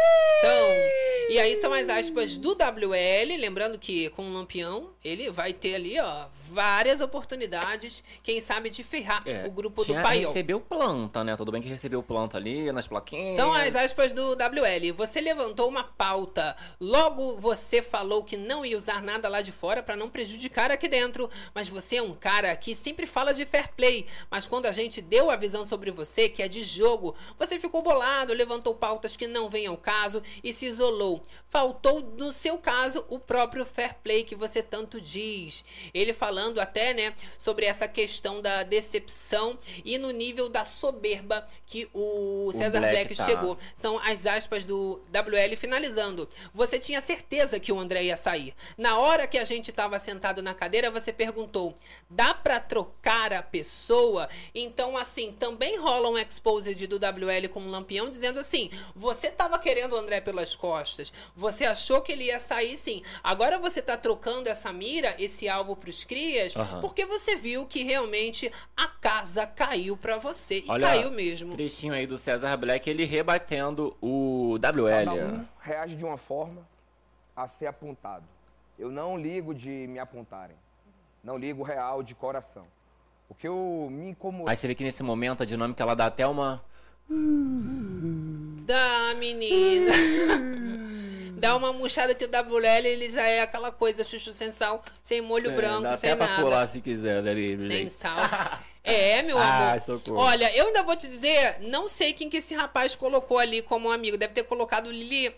E aí são as aspas do WL, lembrando que com o Lampião ele vai ter ali, ó, várias oportunidades, quem sabe de ferrar É, o grupo do Paiol. Recebeu planta, né? Tudo bem que recebeu planta ali nas plaquinhas. São as aspas do WL. Você levantou uma pauta. Logo você falou que não ia usar nada lá de fora para não prejudicar aqui dentro. Mas você é um cara que sempre fala de fair play. Mas quando a gente deu a visão sobre você, que é de jogo, você ficou bolado, levantou pautas que não vêm ao caso e se isolou. Faltou, no seu caso, o próprio fair play que você tanto diz. Ele falando até, né, sobre essa questão da decepção e no nível da soberba que o César Black Black tá. chegou. São as aspas do WL finalizando. Você tinha certeza que o André ia sair. Na hora que a gente estava sentado na cadeira, você perguntou: dá pra trocar a pessoa? Então, assim, também rola um exposed do WL com o Lampião dizendo assim: você tava querendo o André pelas costas. Você achou que ele ia sair sim. Agora você tá trocando essa mira, esse alvo pros crias, Aham. porque você viu que realmente a casa caiu pra você. E Olha, caiu mesmo. Trechinho aí do César Black, ele rebatendo o Cada WL. um reage de uma forma a ser apontado. Eu não ligo de me apontarem. Não ligo real de coração. O que eu me incomodo. Aí você vê que nesse momento a dinâmica ela dá até uma. Dá, menina. (laughs) Dá uma murchada que o WL ele já é aquela coisa chuchu sem sal, sem molho É, branco, dá sem até pra nada. colar se quiser, né, ali, Sem gente. sal. É, meu Ai, (laughs) amor. socorro. Olha, eu ainda vou te dizer, não sei quem que esse rapaz colocou ali como amigo. Deve ter colocado Lili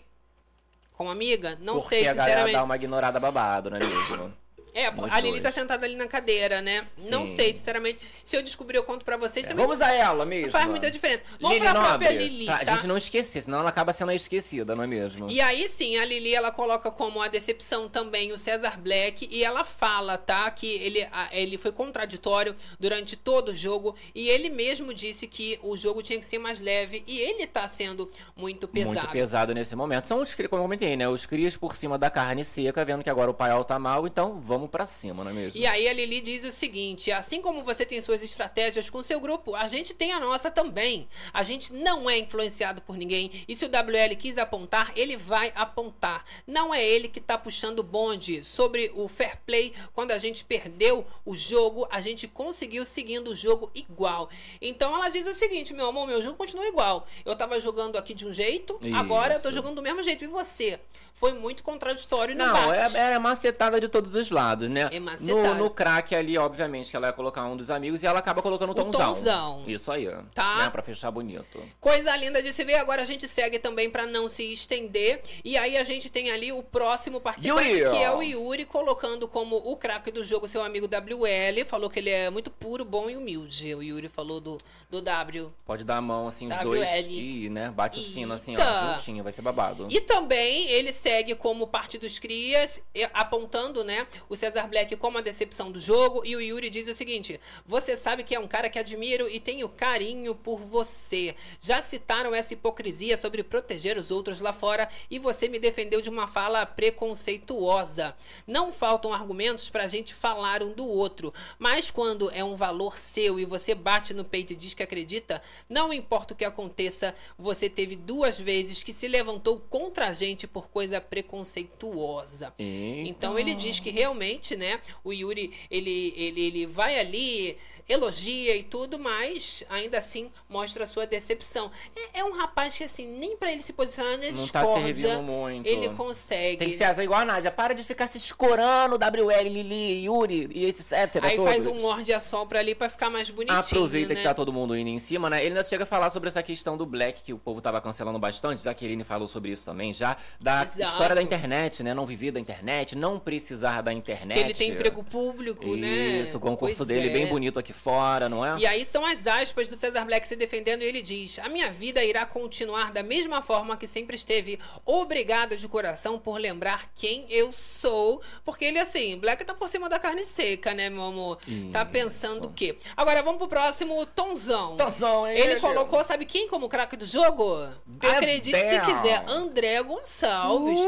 como amiga. Não Porque sei, a galera sinceramente. dá uma ignorada babado, né, mesmo? (coughs) É, Nos a Lili dois. tá sentada ali na cadeira, né? Não Sim. sei, sinceramente. Se eu descobrir, eu conto pra vocês também. Vamos a ela mesmo. Não faz muita diferença. Vamos Lili pra própria Nobre, Lili, pra tá? gente não esquecer, senão ela acaba sendo esquecida, não é mesmo? E aí sim, a Lili ela coloca como a decepção também o César Black e ela fala, tá, que ele, a- ele foi contraditório durante todo o jogo e ele mesmo disse que o jogo tinha que ser mais leve e ele tá sendo muito pesado. Muito pesado nesse momento. São os crias, como eu comentei, né? Os crias por cima da carne seca, vendo que agora o paiol tá mal, então vamos pra cima, não é mesmo? E aí a Lili diz o seguinte: assim como você tem suas estratégias com seu grupo, a gente tem a nossa também. A gente não é influenciado por ninguém. E se o WL quis apontar, ele vai apontar. Não é ele que tá puxando o bonde sobre o fair play. Quando a gente perdeu o jogo, a gente conseguiu seguindo o jogo igual. Então ela diz o seguinte: meu amor, meu jogo continua igual. Eu tava jogando aqui de um jeito, agora eu tô Isso. jogando do mesmo jeito. E você? Foi muito contraditório no Não, bate. é, é macetada de todos os lados, né? É macetada. No, no crack ali, obviamente, que ela ia colocar um dos amigos e ela acaba colocando o O Tomzão. Tomzão. Isso aí. Tá. Né, pra fechar bonito. Coisa linda de se ver. Agora a gente segue também pra não se estender. E aí a gente tem ali o próximo participante, Yuri. que é o Yuri, colocando como o craque do jogo seu amigo WL. Falou que ele é muito puro, bom e humilde. O Yuri falou do, do W. Pode dar a mão, assim, os WL. dois e, né, bate o sino, assim, ó, juntinho, vai ser babado. E também ele segue como parte dos crias, apontando, né, o Cesar Black como a decepção do jogo. E o Yuri diz o seguinte: Você sabe que é um cara que admiro e tenho carinho por você. Já citaram essa hipocrisia sobre proteger os outros lá fora e você me defendeu de uma fala preconceituosa. Não faltam argumentos pra gente falar um do outro, mas quando é um valor seu e você bate no peito e diz que acredita, não importa o que aconteça, você teve duas vezes que se levantou contra a gente por coisa preconceituosa. Eita. Então ele diz que realmente, né, o Yuri, ele, ele, ele vai ali, elogia e tudo, mas ainda assim mostra a sua decepção. É, é um rapaz que, assim, nem pra ele se posicionar na Não tá discórdia, servindo muito. ele consegue. Tem que fazer igual a Nádia. Para de ficar se escorando, WL, Lili, Yuri e etc. Aí todos. faz um morde a sombra ali pra ficar mais bonitinho, Aproveita né? que tá todo mundo indo em cima, né? Ele ainda chega a falar sobre essa questão do Black, que o povo tava cancelando bastante. Jaqueline falou sobre isso também já. Da Exato. história da internet, né? Não viver da internet, não precisar da internet. Que ele tem emprego público, né? Isso, o concurso Pois dele é. bem bonito aqui fora, não é? E aí são as aspas do Cesar Black se defendendo e ele diz: A minha vida irá continuar da mesma forma que sempre esteve. Obrigado de coração por lembrar quem eu sou. Porque ele, assim, Black tá por cima da carne seca, né, meu amor? Tá pensando o quê? Agora vamos pro próximo, Tonzão. Tonzão, hein, Ele ele? colocou, sabe quem como craque do jogo? Acredite se quiser, André Gonçalves.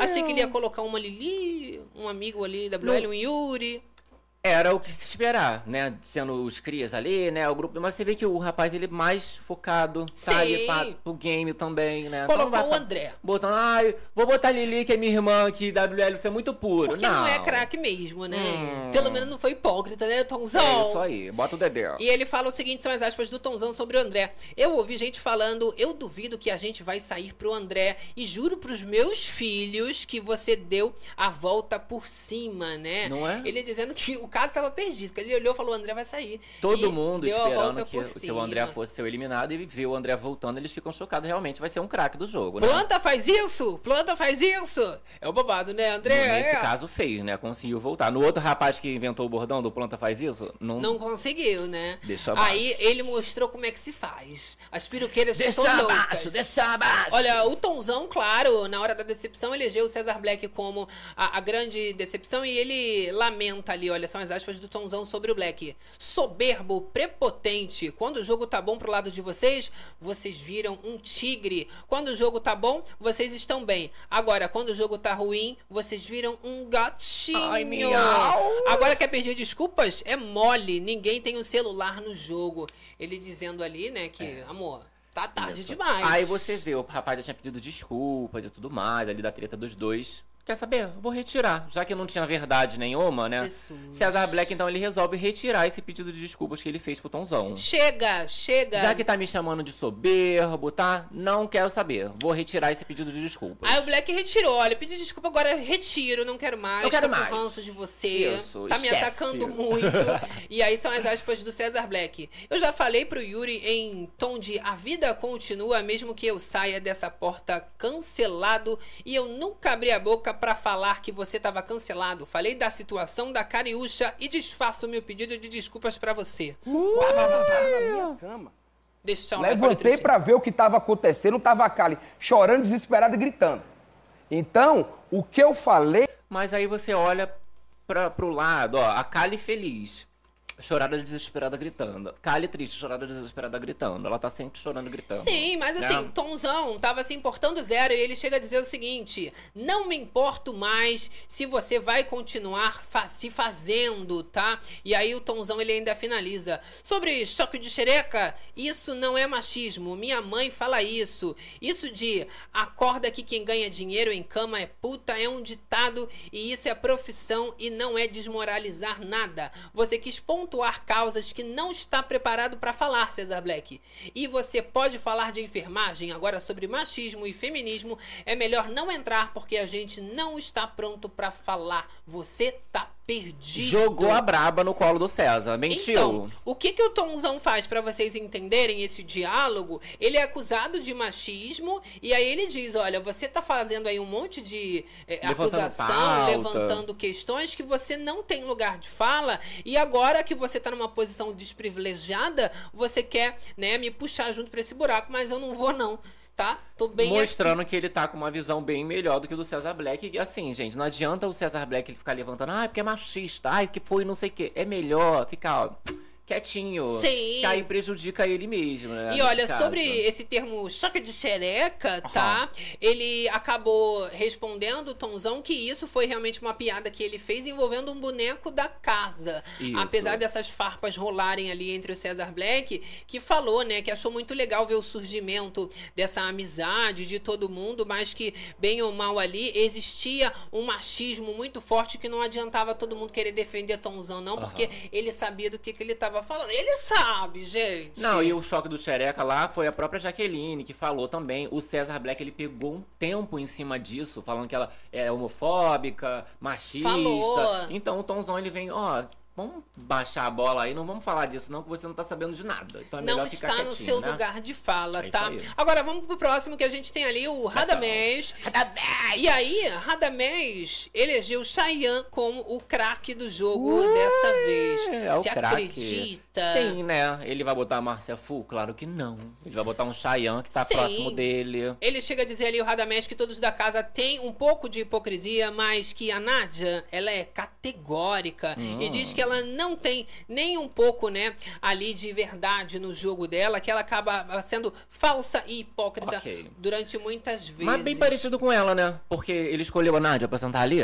Achei que ele ia colocar uma Lili, um amigo ali, WL, um Yuri. Era o que se esperar, né? Sendo os crias ali, né? O grupo. Mas você vê que o rapaz, ele é mais focado, sabe? Sim. Pra, pro game também, né? Colocou Então vai o André. Botando, ai, vou botar Lili, que é minha irmã aqui, WL, você é muito puro. Porque não, é craque mesmo, né? Pelo menos não foi hipócrita, né, Tomzão? É isso aí, bota o Dedé. E ele fala o seguinte, são as aspas do Tonzão sobre o André. Eu ouvi gente falando, eu duvido que a gente vai sair pro André e juro pros meus filhos que você deu a volta por cima, né? Não é? Ele dizendo que o caso tava perdido, ele olhou e falou, o André vai sair. Todo E mundo esperando que, que o. André fosse ser eliminado e ver o André voltando, eles ficam chocados. Realmente vai ser um craque do jogo, né? Planta faz isso! Planta faz isso! É o babado, né, André? Nesse É. caso fez, né? Conseguiu voltar. No outro rapaz que inventou o bordão do Planta faz isso, não. Não conseguiu, né? Deixa Aí abaixo. ele mostrou como é que se faz. As peruqueiras Deixa estão loucas. abaixo, deixa abaixo. Olha, o Tonzão, claro, na hora da decepção, elegeu o Cesar Black como a, a grande decepção e ele lamenta ali, olha, são as aspas do Tonzão sobre o Black. Soberbo, prepotente. Quando o jogo tá bom pro lado de vocês, vocês viram um tigre. Quando o jogo tá bom, vocês estão bem. Agora, quando o jogo tá ruim, vocês viram um gatinho. Ai, miau. Agora quer pedir desculpas? É mole. Ninguém tem um celular no jogo. Ele dizendo ali, né, que, amor, tá tarde demais. Aí você vê, o rapaz já tinha pedido desculpas e tudo mais, ali da treta dos dois. Quer saber? Vou retirar. Já que não tinha verdade nenhuma, né? Jesus. Cesar Black, então, ele resolve retirar esse pedido de desculpas que ele fez pro Tonzão. Chega, chega. Já que tá me chamando de soberbo, tá? Não quero saber. Vou retirar esse pedido de desculpas. Aí o Black retirou, olha, pedi desculpa, agora retiro, não quero mais. Não quero mais. ranço de você. Isso, tá me esquece. atacando muito. (laughs) e aí são as aspas do Cesar Black. Eu já falei pro Yuri em tom de a vida continua mesmo que eu saia dessa porta cancelado e eu nunca abri a boca pra falar que você tava cancelado. Falei da situação da Cariúcha e desfaço meu pedido de desculpas pra você. Cama. Deixa eu Levantei pra ver o que estava acontecendo, tava a Kali chorando, desesperada e gritando. Então, o que eu falei. Mas aí você olha pra, pro lado, ó, a Kali feliz. Chorada desesperada gritando. Kali triste, chorada desesperada gritando. Ela tá sempre chorando gritando. Sim, mas assim, né? Tomzão tava se importando zero e ele chega a dizer o seguinte: não me importo mais se você vai continuar fa- se fazendo, tá? E aí o Tomzão ele ainda finaliza: sobre choque de xereca, isso não é machismo. Minha mãe fala isso. Isso de acorda que quem ganha dinheiro em cama é puta é um ditado e isso é profissão e não é desmoralizar nada. Você quis pontuar pontuar causas que não está preparado para falar, Cesar Black. E você pode falar de enfermagem agora sobre machismo e feminismo, é melhor não entrar porque a gente não está pronto para falar. Você tá perdido. Jogou a braba no colo do César. Mentiu. Então, o que que o Tomzão faz para vocês entenderem esse diálogo? Ele é acusado de machismo e aí ele diz, olha, você tá fazendo aí um monte de é, Levantando acusação, pauta. levantando questões que você não tem lugar de fala e agora que você tá numa posição desprivilegiada, você quer, né, me puxar junto para esse buraco, mas eu não vou não. Tá? Tô bem Mostrando que ele tá com uma visão bem melhor do que o do César Black. E assim, gente, não adianta o César Black ficar levantando, ah, porque é machista, ai, que foi não sei o quê. É melhor ficar, ó, quietinho. Sim. Que aí prejudica ele mesmo, né? E olha, caso. sobre esse termo choque de xereca, tá? Ele acabou respondendo, Tomzão, que isso foi realmente uma piada que ele fez envolvendo um boneco da casa. Isso. Apesar dessas farpas rolarem ali entre o César Black, que falou, né, que achou muito legal ver o surgimento dessa amizade de todo mundo, mas que, bem ou mal ali, existia um machismo muito forte que não adiantava todo mundo querer defender Tomzão, não, porque ele sabia do que, que ele tava falando. Ele sabe, gente. Não, e o choque do Xereca lá foi a própria Jaqueline que falou também. O César Black ele pegou um tempo em cima disso, falando que ela é homofóbica, machista. Falou. Então o Tomzão ele vem, ó, vamos baixar a bola aí, não vamos falar disso não, que você não tá sabendo de nada. Então é não está no seu né? lugar de fala, É tá? Agora vamos pro próximo que a gente tem ali o Radamés. E aí, Radamés elegeu Cheyenne como o craque do jogo dessa vez. É, o Se craque. acredita? Sim, né? Ele vai botar a Márcia Fu? Claro que não. Ele vai botar um Chayanne que tá Sim. próximo dele. Ele chega a dizer ali, o Radamés, que todos da casa têm um pouco de hipocrisia, mas que a Nádia, ela é categórica. Hum. E diz que ela não tem nem um pouco, né, ali de verdade no jogo dela, que ela acaba sendo falsa e hipócrita Ok. durante muitas vezes. Mas bem parecido com ela, né? Porque ele escolheu a Nádia pra sentar ali?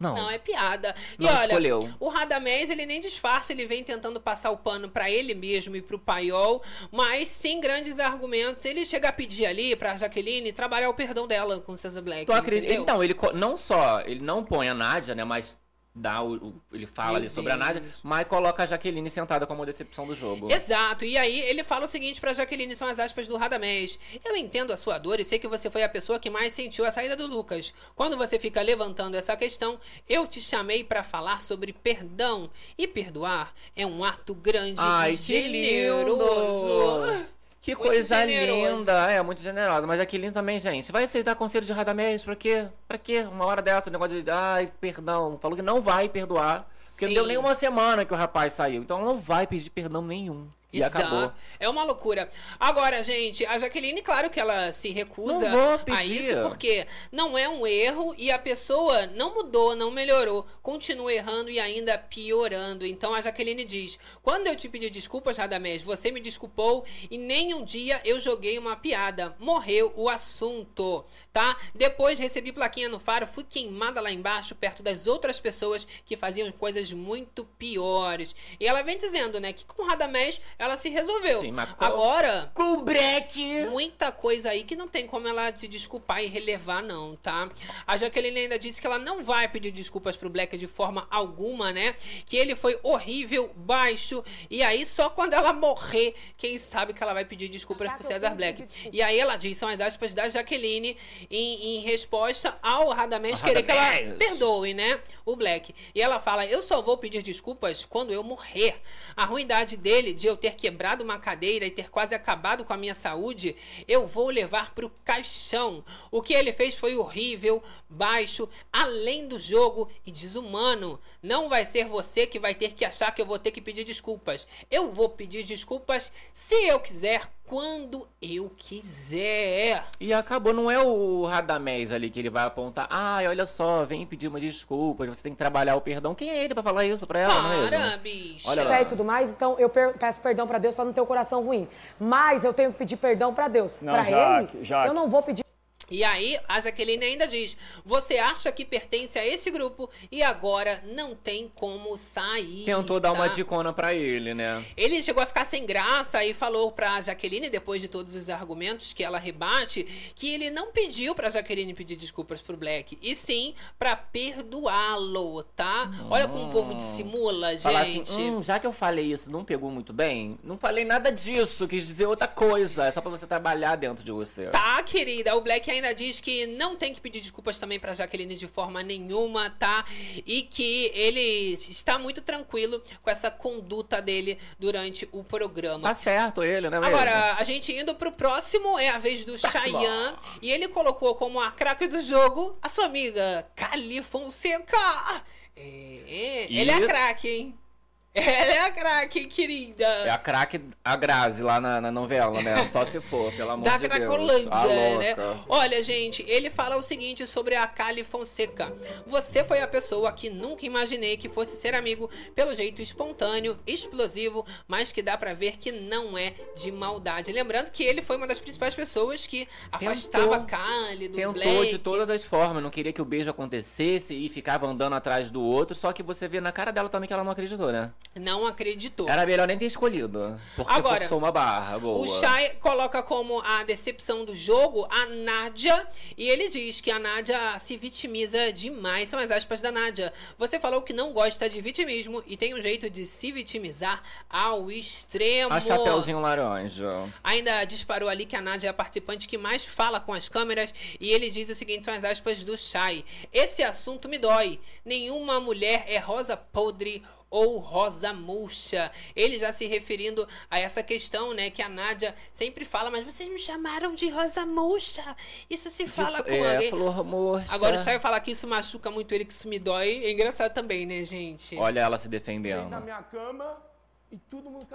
Não. Não, é piada. E Não olha, escolheu. o Radamés, ele nem disfarça, ele vem tentando passar o pano pra ele mesmo e pro Paiol, mas sem grandes argumentos. Ele chega a pedir ali pra Jaqueline trabalhar o perdão dela com o César Black. Então, ele co- não só, ele não põe a Nádia, né? Mas dá o, o- ele fala Meu ali sobre a Deus. Nádia, mas coloca a Jaqueline sentada como decepção do jogo. Exato, e aí ele fala o seguinte pra Jaqueline, são as aspas do Radamés. Eu entendo a sua dor e sei que você foi a pessoa que mais sentiu a saída do Lucas. Quando você fica levantando essa questão, eu te chamei pra falar sobre perdão. E perdoar é um ato grande Ai, e generoso. Lindo! Que Muito coisa generoso. linda! É, muito generosa. Mas a Jaqueline também, gente. Vai aceitar conselho de Radamés? Pra quê? Pra quê? Uma hora dessa, negócio de. Ai, perdão. Falou que não vai perdoar. Porque Sim. não deu nem uma semana que o rapaz saiu. Então ela não vai pedir perdão nenhum. E acabou. É uma loucura. Agora, gente, a Jaqueline, claro que ela se recusa a isso, porque não é um erro e a pessoa não mudou, não melhorou, continua errando e ainda piorando. Então a Jaqueline diz: Quando eu te pedi desculpas, Radamés, você me desculpou e nem um dia eu joguei uma piada. Morreu o assunto, tá? Depois recebi plaquinha no faro, fui queimada lá embaixo, perto das outras pessoas que faziam coisas muito piores. E ela vem dizendo, né, que com o Radamés ela se resolveu. Sim, mas com- Agora, Com break! muita coisa aí que não tem como ela se desculpar e relevar, não, tá? A Jaqueline ainda disse que ela não vai pedir desculpas pro Black de forma alguma, né? Que ele foi horrível, baixo. E aí, só quando ela morrer, quem sabe que ela vai pedir desculpas pro César Black. E aí ela diz, são as aspas da Jaqueline em, em resposta ao Radamés querer que ela perdoe, né? O Black. E ela fala: Eu só vou pedir desculpas quando eu morrer. A ruindade dele de eu ter quebrado uma cadeira e ter quase acabado com a minha saúde, eu vou levar pro caixão. O que ele fez foi horrível, baixo, além do jogo e desumano. Não vai ser você que vai ter que achar que eu vou ter que pedir desculpas. Eu vou pedir desculpas se eu quiser, quando eu quiser. E acabou, não é o Radamés ali que ele vai apontar. Ai, olha só, vem pedir uma desculpa, você tem que trabalhar o perdão. Quem é ele pra falar isso pra ela, não é Para, mesmo? bicho. Olha fé lá. e tudo mais, então eu peço perdão pra Deus pra não ter o coração ruim. Mas eu tenho que pedir perdão pra Deus. Não, pra Jaque, ele, Jaque. eu não vou pedir E aí, a Jaqueline ainda diz: Você acha que pertence a esse grupo e agora não tem como sair. Tentou dar uma tá? dicona pra ele, né? Ele chegou a ficar sem graça e falou pra Jaqueline, depois de todos os argumentos que ela rebate, que ele não pediu pra Jaqueline pedir desculpas pro Black, e sim pra perdoá-lo, tá? Olha como o povo dissimula, Falar gente. assim, hum, já que eu falei isso, não pegou muito bem? Não falei nada disso, quis dizer outra coisa. É só pra você trabalhar dentro de você. Tá, querida. O Black ainda diz que não tem que pedir desculpas também pra Jaqueline de forma nenhuma, tá? E que ele está muito tranquilo com essa conduta dele durante o programa. Tá certo ele, né? mesmo? Agora, a gente indo pro próximo, é a vez do Cheyenne. E ele colocou como a craque do jogo a sua amiga Cali Fonseca. É, E- ele é a craque, hein? (laughs) Ela é a craque, hein, querida? É a craque, a Grazi lá na, na novela, né? Só se for, pelo amor da de Deus. Cracolândia, A né? louca. Olha, gente, ele fala o seguinte sobre a Kali Fonseca. Você foi a pessoa que nunca imaginei que fosse ser amigo pelo jeito espontâneo, explosivo, mas que dá pra ver que não é de maldade. Lembrando que ele foi uma das principais pessoas que afastava a Kali do Tentou Black. de todas as formas, não queria que o beijo acontecesse e ficava andando atrás do outro, só que você vê na cara dela também que ela não acreditou, né? Não acreditou. Era melhor nem ter escolhido, porque Agora, forçou uma barra boa. O Shai coloca como a decepção do jogo a Nádia. E ele diz que a Nádia se vitimiza demais. São as aspas da Nádia. Você falou que não gosta de vitimismo e tem um jeito de se vitimizar ao extremo. A Chapeuzinho Laranja. Ainda disparou ali que a Nádia é a participante que mais fala com as câmeras e ele diz o seguinte, são as aspas do Shai. Esse assunto me dói. Nenhuma mulher é rosa podre ou rosa murcha. Ele já se referindo a essa questão, né, que a Nádia sempre fala, mas vocês me chamaram de rosa murcha. Isso se fala com é, alguém. flor murcha. Agora o Shai fala que isso machuca muito ele, que isso me dói. É engraçado também, né, gente? Olha ela se na defendendo. minha cama e todo mundo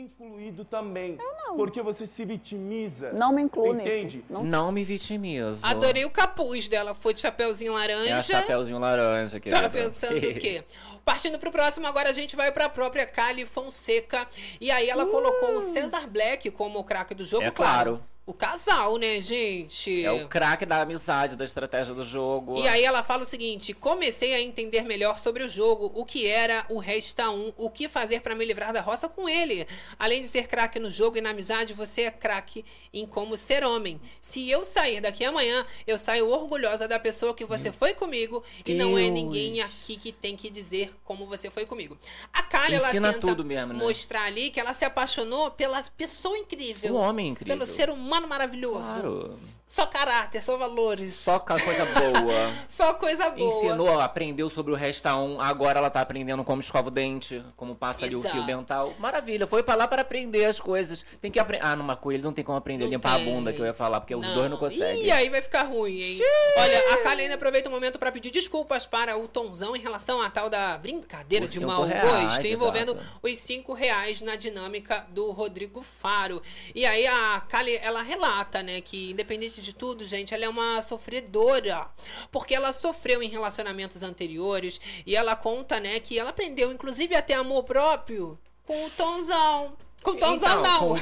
incluído também. Porque você se vitimiza. Não me incluo nisso. Entende? Não, me vitimizo. Adorei o capuz dela. Foi de chapeuzinho laranja. É Chapeuzinho Laranja, querida. Tava pensando o quê? (laughs) Partindo pro próximo, agora a gente vai pra própria Kali Fonseca. E aí ela colocou o Cesar Black como o craque do jogo, É claro. O casal, né, gente? É o craque da amizade, da estratégia do jogo. E aí ela fala o seguinte: comecei a entender melhor sobre o jogo, o que era o Resta 1, o que fazer pra me livrar da roça com ele. Além de ser craque no jogo e na amizade, você é craque em como ser homem. Se eu sair daqui amanhã, eu saio orgulhosa da pessoa que você foi comigo e não é Deus. ninguém aqui que tem que dizer como você foi comigo. A Kali, ela tenta tudo mesmo, né? mostrar ali que ela se apaixonou pela pessoa incrível. Um homem incrível. Pelo ser humano maravilhoso. Claro. Só caráter, só valores. Só coisa boa. (laughs) Só coisa boa. Ensinou, aprendeu sobre o Resta 1. Agora ela tá aprendendo como escova o dente, como passa ali o Exato. fio dental. Maravilha, foi pra lá para aprender as coisas. Tem que aprender. Ah, numa coelho não tem como aprender a limpar tem. a bunda que eu ia falar, porque os dois não conseguem. E aí vai ficar ruim, hein? Olha, a Kali ainda aproveita o momento pra pedir desculpas para o Tonzão em relação à tal da brincadeira Os de mau gosto, envolvendo exato. os cinco reais na dinâmica do Rodrigo Faro. E aí a Kali, ela relata, né, que independente de tudo, gente, ela é uma sofredora. Porque ela sofreu em relacionamentos anteriores e ela conta, né, que ela aprendeu, inclusive, a ter amor próprio com o Tonzão. Com o Tonzão, Então, não. com-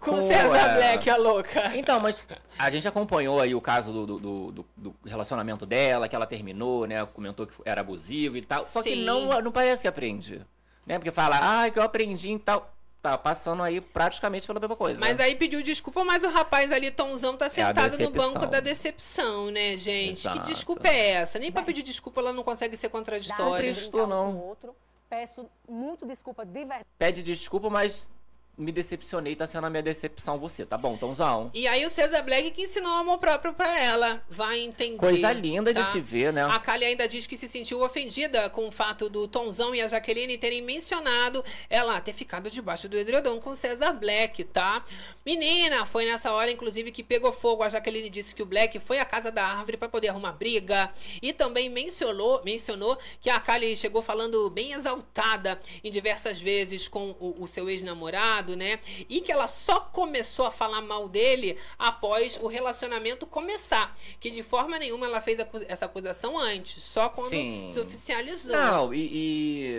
Com, o com, César é, Black, a louca. Então, mas a gente acompanhou aí o caso do, do, do- do- relacionamento dela, que ela terminou, né? Comentou que era abusivo e tal. Só que Sim. não, não parece que aprende. Né? Porque fala, ah, que eu aprendi e tal. Tá passando aí praticamente pela mesma coisa. Mas aí pediu desculpa, mas o rapaz ali, Tonzão, tá sentado no decepção. banco da decepção, né, gente? Exato. Que desculpa é essa? Nem pra pedir desculpa ela não consegue ser contraditória. não. Um outro. Peço muito desculpa de verdade. Pede desculpa, mas me decepcionei, tá sendo a minha decepção você, tá bom, Tomzão? E aí o César Black que ensinou amor próprio pra ela. Vai entender. Coisa linda de tá? se ver, né? A Kali ainda diz que se sentiu ofendida com o fato do Tonzão e a Jaqueline terem mencionado ela ter ficado debaixo do edredom com o César Black, tá? Menina, foi nessa hora, inclusive, que pegou fogo. A Jaqueline disse que o Black foi à casa da árvore pra poder arrumar briga. E também mencionou, mencionou que a Kali chegou falando bem exaltada em diversas vezes com o, o seu ex-namorado, né? E que ela só começou a falar mal dele após o relacionamento começar. Que de forma nenhuma ela fez acu- essa acusação antes, só quando Sim. se oficializou. Não, e,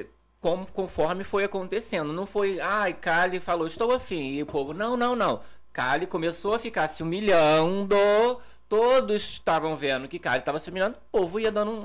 e como, conforme foi acontecendo. Não foi, ai, Kali falou, estou afim. E o povo, não, não, não. Kali começou a ficar se humilhando todos estavam vendo que Kylie estava se humilhando, o povo ia dando um,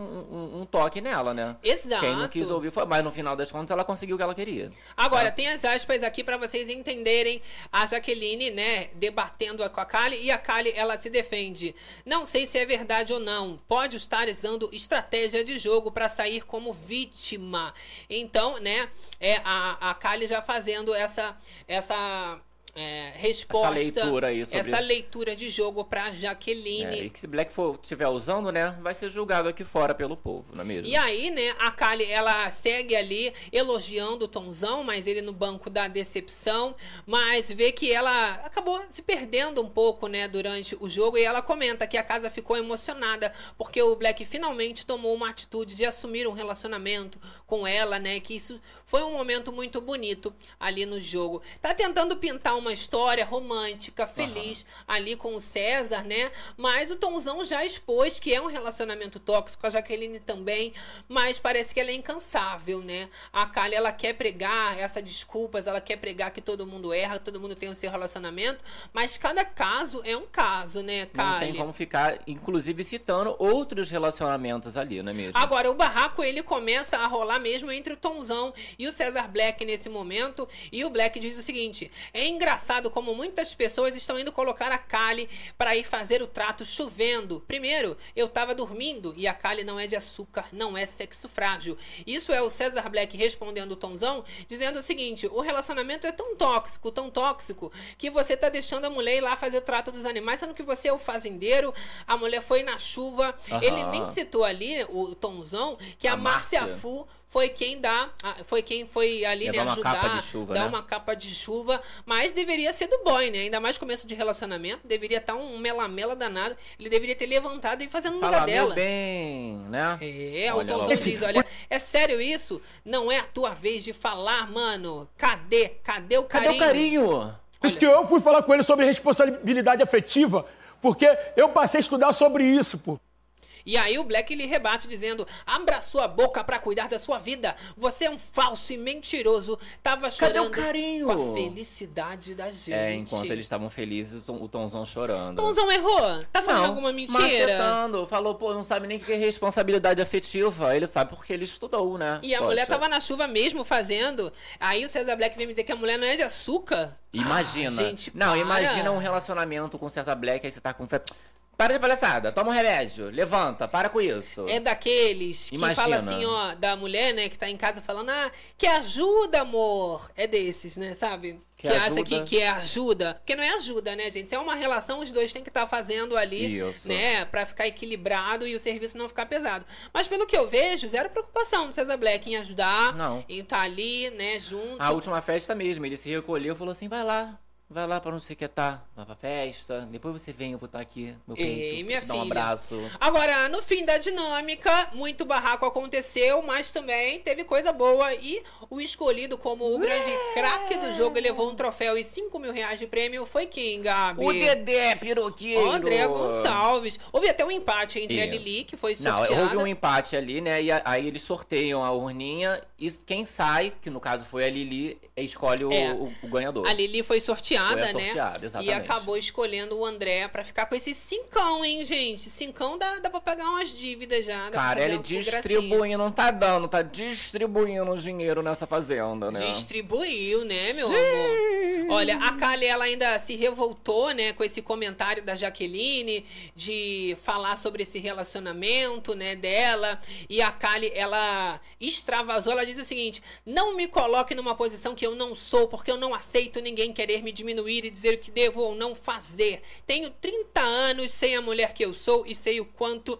um- um toque nela, né? Exato. Quem não quis ouvir foi, mas no final das contas ela conseguiu o que ela queria. Agora, tem as aspas aqui pra vocês entenderem a Jaqueline, né, debatendo com a Kali e a Kali, ela se defende. Não sei se é verdade ou não. Pode estar usando estratégia de jogo pra sair como vítima. Então, né, é a, a Kali já fazendo essa essa é, resposta, leitura aí sobre- essa leitura de jogo pra Jaqueline. É, e que se Black for estiver usando, né, vai ser julgado aqui fora pelo povo, não é mesmo? E aí, né, a Kali, ela segue ali elogiando o Tonzão, mas ele no banco da decepção, mas vê que ela acabou se perdendo um pouco, né, durante o jogo, e ela comenta que a casa ficou emocionada porque o Black finalmente tomou uma atitude de assumir um relacionamento com ela, né, que isso foi um momento muito bonito ali no jogo. Tá tentando pintar uma história romântica, feliz ali com o César, né? Mas o Tonzão já expôs que é um relacionamento tóxico, a Jaqueline também, mas parece que ela é incansável, né? A Kali, ela quer pregar essas desculpas, ela quer pregar que todo mundo erra, todo mundo tem o seu relacionamento, mas cada caso é um caso, né, Não Kali? tem como ficar, inclusive, citando outros relacionamentos ali, não é mesmo? Agora, o barraco ele começa a rolar mesmo entre o Tonzão e o César Black nesse momento. E o Black diz o seguinte: é engraçado como muitas pessoas estão indo colocar a Kali para ir fazer o trato chovendo. Primeiro, eu tava dormindo e a Kali não é de açúcar, não é sexo frágil. Isso é o César Black respondendo o Tonzão, dizendo o seguinte: o relacionamento é tão tóxico, tão tóxico, que você tá deixando a mulher ir lá fazer o trato dos animais, sendo que você é o fazendeiro, a mulher foi na chuva. Ele nem citou ali, o Tonzão, que a, A Márcia. Fu foi quem dá, foi quem foi ali, Levar né, uma ajudar, capa de chuva, dar né? uma capa de chuva, mas deveria ser do boy, né? Ainda mais começo de relacionamento, deveria estar um melamela danado, ele deveria ter levantado e fazer no lugar dela. bem, né? É, o Olha lá. diz, olha, é sério isso? Não é a tua vez de falar, mano. Cadê? Cadê o Cadê carinho? o carinho? Por isso que eu fui falar com ele sobre responsabilidade afetiva, porque eu passei a estudar sobre isso, pô. E aí o Black ele rebate dizendo: abra sua boca pra cuidar da sua vida. Você é um falso e mentiroso. Tava Cadê o chorando carinho? com a felicidade da gente. É, enquanto eles estavam felizes, o Tom- o Tonzão chorando. Tonzão errou? Tá falando alguma mentira? Macetando, falou, pô, não sabe nem o que é responsabilidade afetiva. Ele sabe porque ele estudou, né? E a Poxa. mulher tava na chuva mesmo fazendo. Aí o César Black vem me dizer que a mulher não é de açúcar. Imagina. Ah, gente, não, para. imagina um relacionamento com César Black, aí você tá com. Para de palhaçada, toma um remédio, levanta, para com isso. É daqueles que Imagina. fala assim, ó, da mulher, né, que tá em casa falando, ah, que ajuda, amor. É desses, né, sabe? Que Que, acha que, que é ajuda. Porque não é ajuda, né, gente? Se é uma relação, os dois têm que estar fazendo ali, Isso. né, pra ficar equilibrado e o serviço não ficar pesado. Mas pelo que eu vejo, zero preocupação do César Black em ajudar, Não. em estar ali, né, junto. A última festa mesmo, ele se recolheu e falou assim: vai lá, vai lá pra não sei o que tá, vai pra festa, depois você vem, eu vou estar aqui, meu Ei, peito, minha dar um filha. abraço. Agora, no fim da dinâmica, muito barraco aconteceu, mas também teve coisa boa. E o escolhido como o grande craque do jogo e levou um troféu e 5 mil reais de prêmio foi quem, Gabi? O Dedé, piroqueiro. O André Gonçalves. Houve até um empate entre a Isso. Lili, que foi Não, sorteada. houve um empate ali, né? E a- aí eles sorteiam a urninha e quem sai, que no caso foi a Lili, escolhe o, É. o- o ganhador. A Lili foi sorteada, Foi a né? sorteada, E exatamente. acabou escolhendo o André pra ficar com esse cincão, hein, gente? Cincão dá, dá pra pagar umas dívidas já. Cara, ele distribuindo, não tá dando, tá distribuindo dinheiro nessa fazenda, né? Distribuiu, né, meu amor? Olha, a Kali, ela ainda se revoltou, né, com esse comentário da Jaqueline de falar sobre esse relacionamento, né, dela. E a Kali, ela extravasou, ela diz o seguinte: não me coloque numa posição que eu não sou, porque eu não aceito ninguém querer me diminuir e dizer o que devo ou não fazer. Tenho 30 anos, sei a mulher que eu sou e sei o quanto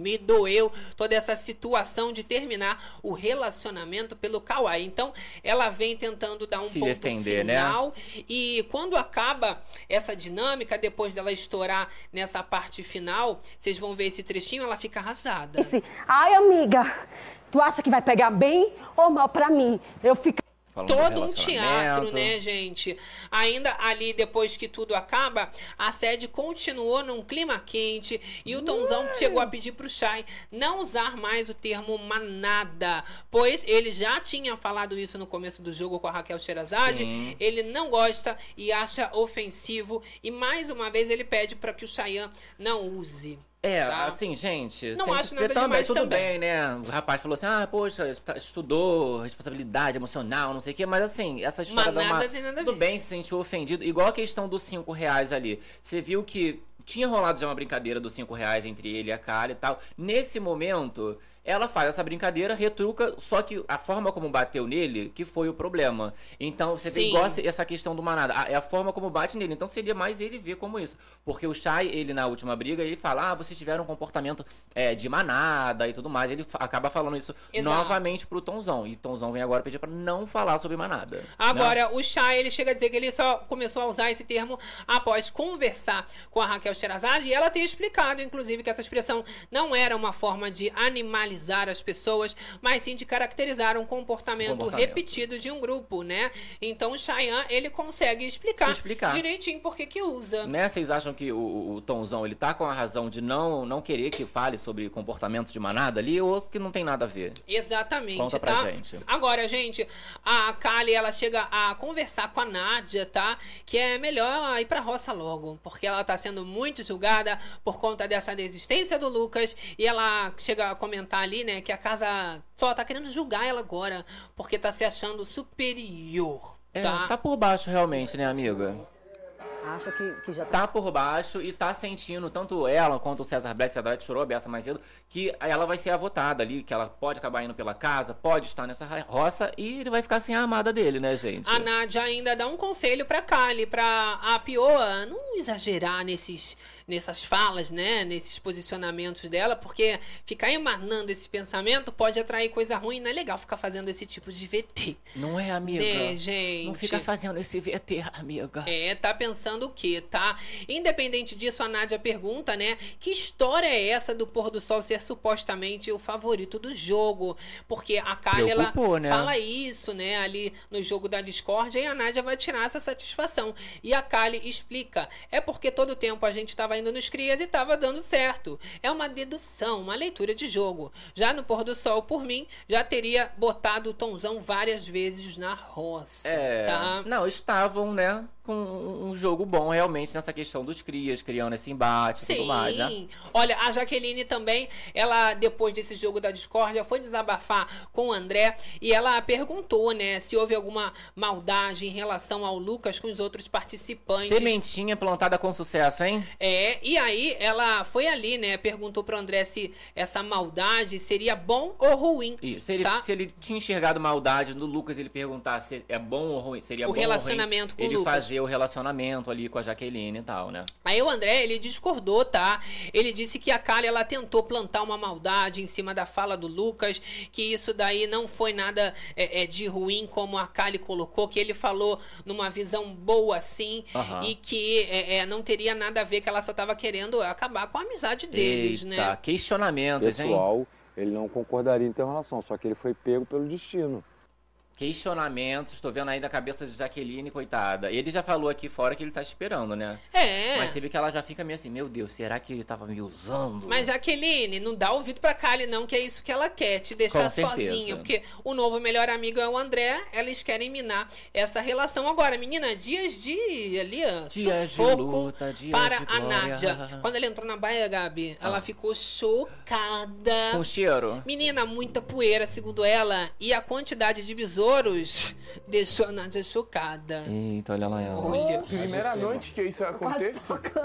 me doeu toda essa situação de terminar o relacionamento pelo Kawaii. Então, ela vem tentando dar um Se ponto defender, né? final. E quando acaba essa dinâmica, depois dela estourar nessa parte final, vocês vão ver esse trechinho, ela fica arrasada. Ai, amiga, tu acha que vai pegar bem ou mal pra mim? Eu fico. Todo um teatro, né, gente? Ainda ali, depois que tudo acaba, a sede continuou num clima quente e o Tonzão chegou a pedir pro Shai não usar mais o termo manada, pois ele já tinha falado isso no começo do jogo com a Raquel Sherazade. Sim. Ele não gosta e acha ofensivo e mais uma vez ele pede para que o Chayanne não use. É, tá? assim, gente. Não acho nada também, demais tudo também. bem, né? O rapaz falou assim: ah, poxa, está- estudou responsabilidade emocional, não sei o quê, mas assim, essa história Mas da nada uma... tem nada a Tudo ver. bem, se sentiu ofendido. Igual a questão dos 5 reais ali. Você viu que tinha rolado já uma brincadeira dos 5 reais entre ele e a Kali e tal. Nesse momento. Ela faz essa brincadeira, retruca, só que a forma como bateu nele que foi o problema. Então, você tem igual essa questão do manada. a- É a forma como bate nele. Então, seria mais ele ver como isso. Porque o Shai, ele na última briga, ele fala: Ah, vocês tiveram um comportamento é, de manada e tudo mais. Ele acaba falando isso Exato. novamente pro Tonzão. E Tonzão vem agora pedir pra não falar sobre manada. né? Agora, o Chay, ele chega a dizer que ele só começou a usar esse termo após conversar com a Raquel Sherazade e ela ter explicado, inclusive, que essa expressão não era uma forma de animalizar as pessoas, mas sim de caracterizar um comportamento, Comportamento. repetido de um grupo, né? Então, o Chayanne, ele consegue explicar, explicar. direitinho por que que usa. Né? Vocês acham que o, o, o Tonzão ele tá com a razão de não, não querer que fale sobre comportamento de manada ali ou que não tem nada a ver? Exatamente, Conta pra tá? gente. Agora, gente, a Kali, ela chega a conversar com a Nádia, tá? Que é melhor ela ir pra roça logo, porque ela tá sendo muito julgada por conta dessa desistência do Lucas, e ela chega a comentar ali, né, que a casa só tá querendo julgar ela agora, porque tá se achando superior, É, tá? tá por baixo realmente, né, amiga? Acha que, que já Tá por baixo e tá sentindo, tanto ela quanto o César Black, César Black chorou a beça mais cedo, que ela vai ser a votada ali, que ela pode acabar indo pela casa, pode estar nessa roça e ele vai ficar sem a amada dele, né, gente? A Nádia ainda dá um conselho pra Kali, pra a Pioa não exagerar nesses, nessas falas, né? Nesses posicionamentos dela, porque ficar emanando esse pensamento pode atrair coisa ruim. Não é legal ficar fazendo esse tipo de VT. Não é, amiga? Né, gente? Não fica fazendo esse VT, amiga. É, tá pensando o quê, tá? Independente disso, a Nádia pergunta, né? Que história é essa do pôr do sol ser supostamente o favorito do jogo? Porque a Kali, ela né? fala isso, né? Ali no jogo da discórdia e a Nádia vai tirar essa satisfação. E a Kali explica. É porque todo tempo a gente tava indo nos crias e tava dando certo. É uma dedução, uma leitura de jogo. Já no pôr do sol, por mim, já teria botado o Tonzão várias vezes na roça, É, tá? não, estavam, né, com um jogo bom realmente nessa questão dos crias, criando esse embate e tudo mais, né? Olha, a Jaqueline também, ela, depois desse jogo da discórdia, foi desabafar com o André e ela perguntou, né, se houve alguma maldade em relação ao Lucas com os outros participantes. Sementinha plantada com sucesso, hein? É, e aí ela foi ali, né, perguntou pro André se essa maldade seria bom ou ruim. Isso, se ele, Tá. se ele tinha enxergado maldade no Lucas, ele perguntar se é bom ou ruim, seria O bom relacionamento ou com ruim, o ele Lucas. fazer o relacionamento ali com a Jaqueline e tal, né? Aí o André, ele discordou, tá? Ele disse que a Kali, ela tentou plantar uma maldade em cima da fala do Lucas, que isso daí não foi nada é, é, de ruim, como a Kali colocou, que ele falou numa visão boa, assim, Aham. e que é, é, não teria nada a ver, que ela só tava querendo acabar com a amizade deles, Eita, né? questionamentos, hein? pessoal, ele não concordaria em ter uma relação, só que ele foi pego pelo destino. Questionamentos, estou vendo aí da cabeça de Jaqueline, coitada. Ele já falou aqui fora que ele tá esperando, né? É. Mas você vê que ela já fica meio assim, meu Deus, será que ele tava me usando? Mas Jaqueline, não dá ouvido pra Kali, não, que é isso que ela quer, te deixar sozinha. Porque o novo melhor amigo é o André, eles querem minar essa relação. Agora, menina, dias de ali, ó, Dias de luta, dias para de a. Nádia. Quando ela entrou na baia, Gabi, ela ficou chocada. Com cheiro? Menina, muita poeira, segundo ela, e a quantidade de besouros deixou a Nádia chocada. Eita, olha lá ela. Olha. Primeira noite que isso acontece.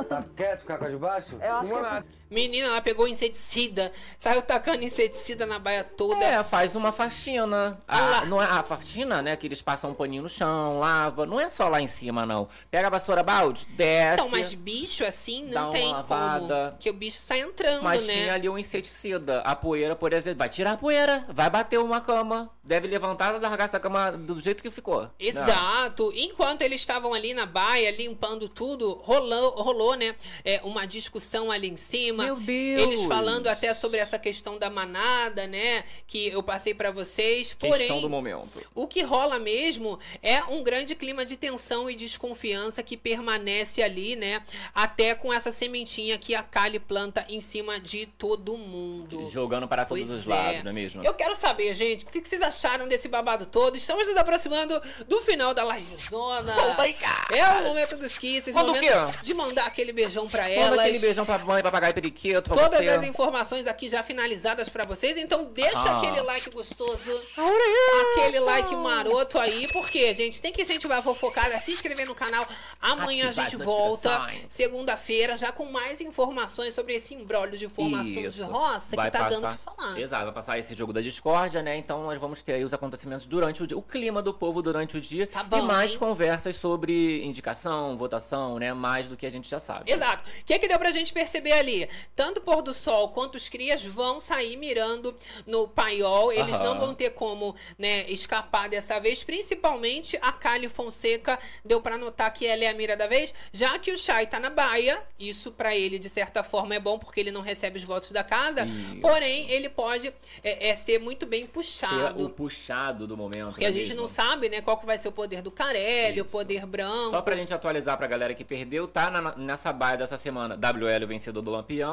Tá quieto, ficar com a de baixo? Eu acho que Uma é nada. Menina, ela pegou inseticida, saiu tacando inseticida na baia toda. É, faz uma faxina. Ah não é a faxina, né? Que eles passam um paninho no chão, lava. Não é só lá em cima, não. Pega a vassoura balde, desce. Então, mas bicho assim não tem lavada. como. Que o bicho sai entrando, Mas né? tinha ali um inseticida. A poeira, por exemplo, vai tirar a poeira, vai bater uma cama, deve levantar e largar essa cama do jeito que ficou. Não. Exato. Enquanto eles estavam ali na baia, limpando tudo, rolou, rolou né? é, uma discussão ali em cima. Meu Deus! Eles falando até sobre essa questão da manada, né? Que eu passei pra vocês. Porém, Questão do momento. o que rola mesmo é um grande clima de tensão e desconfiança que permanece ali, né? Até com essa sementinha que a Kali planta em cima de todo mundo. Jogando para todos Pois os é. lados, não é mesmo? Eu quero saber, gente, o que vocês acharam desse babado todo? Estamos nos aproximando do final da livezona. Oh my God. É o momento dos kisses, o Manda o momento de mandar aquele beijão pra Manda elas. aquele beijão pra mãe, papagaio pra Todas você. as informações aqui já finalizadas pra vocês, então deixa Ah. aquele like gostoso, aquele like maroto aí, porque, gente, tem que incentivar a fofocada, se inscrever no canal. Amanhã Ativar a gente volta, segunda-feira, já com mais informações sobre esse embrólio de formação de Isso. roça Vai que tá passar, dando o que falar. Exato, vai passar esse jogo da discórdia, né? Então nós vamos ter aí os acontecimentos durante o dia, o clima do povo durante o dia Tá bom, e mais hein? conversas sobre indicação, votação, né? Mais do que a gente já sabe. Exato. O que, que deu pra gente perceber ali? Tanto o pôr do sol quanto os crias vão sair mirando no paiol. Eles Aham. não vão ter como né, escapar dessa vez. Principalmente a Kali Fonseca deu pra notar que ela é a mira da vez. Já que o Chay tá na baia, isso pra ele de certa forma é bom porque ele não recebe os votos da casa. Isso. Porém, ele pode é, é, ser muito bem Ser puxado. o puxado do momento. Porque a é gente mesmo? não sabe, né, qual que vai ser o poder do Carelli, o poder branco. Só pra gente atualizar pra galera que perdeu, tá na- nessa baia dessa semana. WL, o vencedor do Lampião.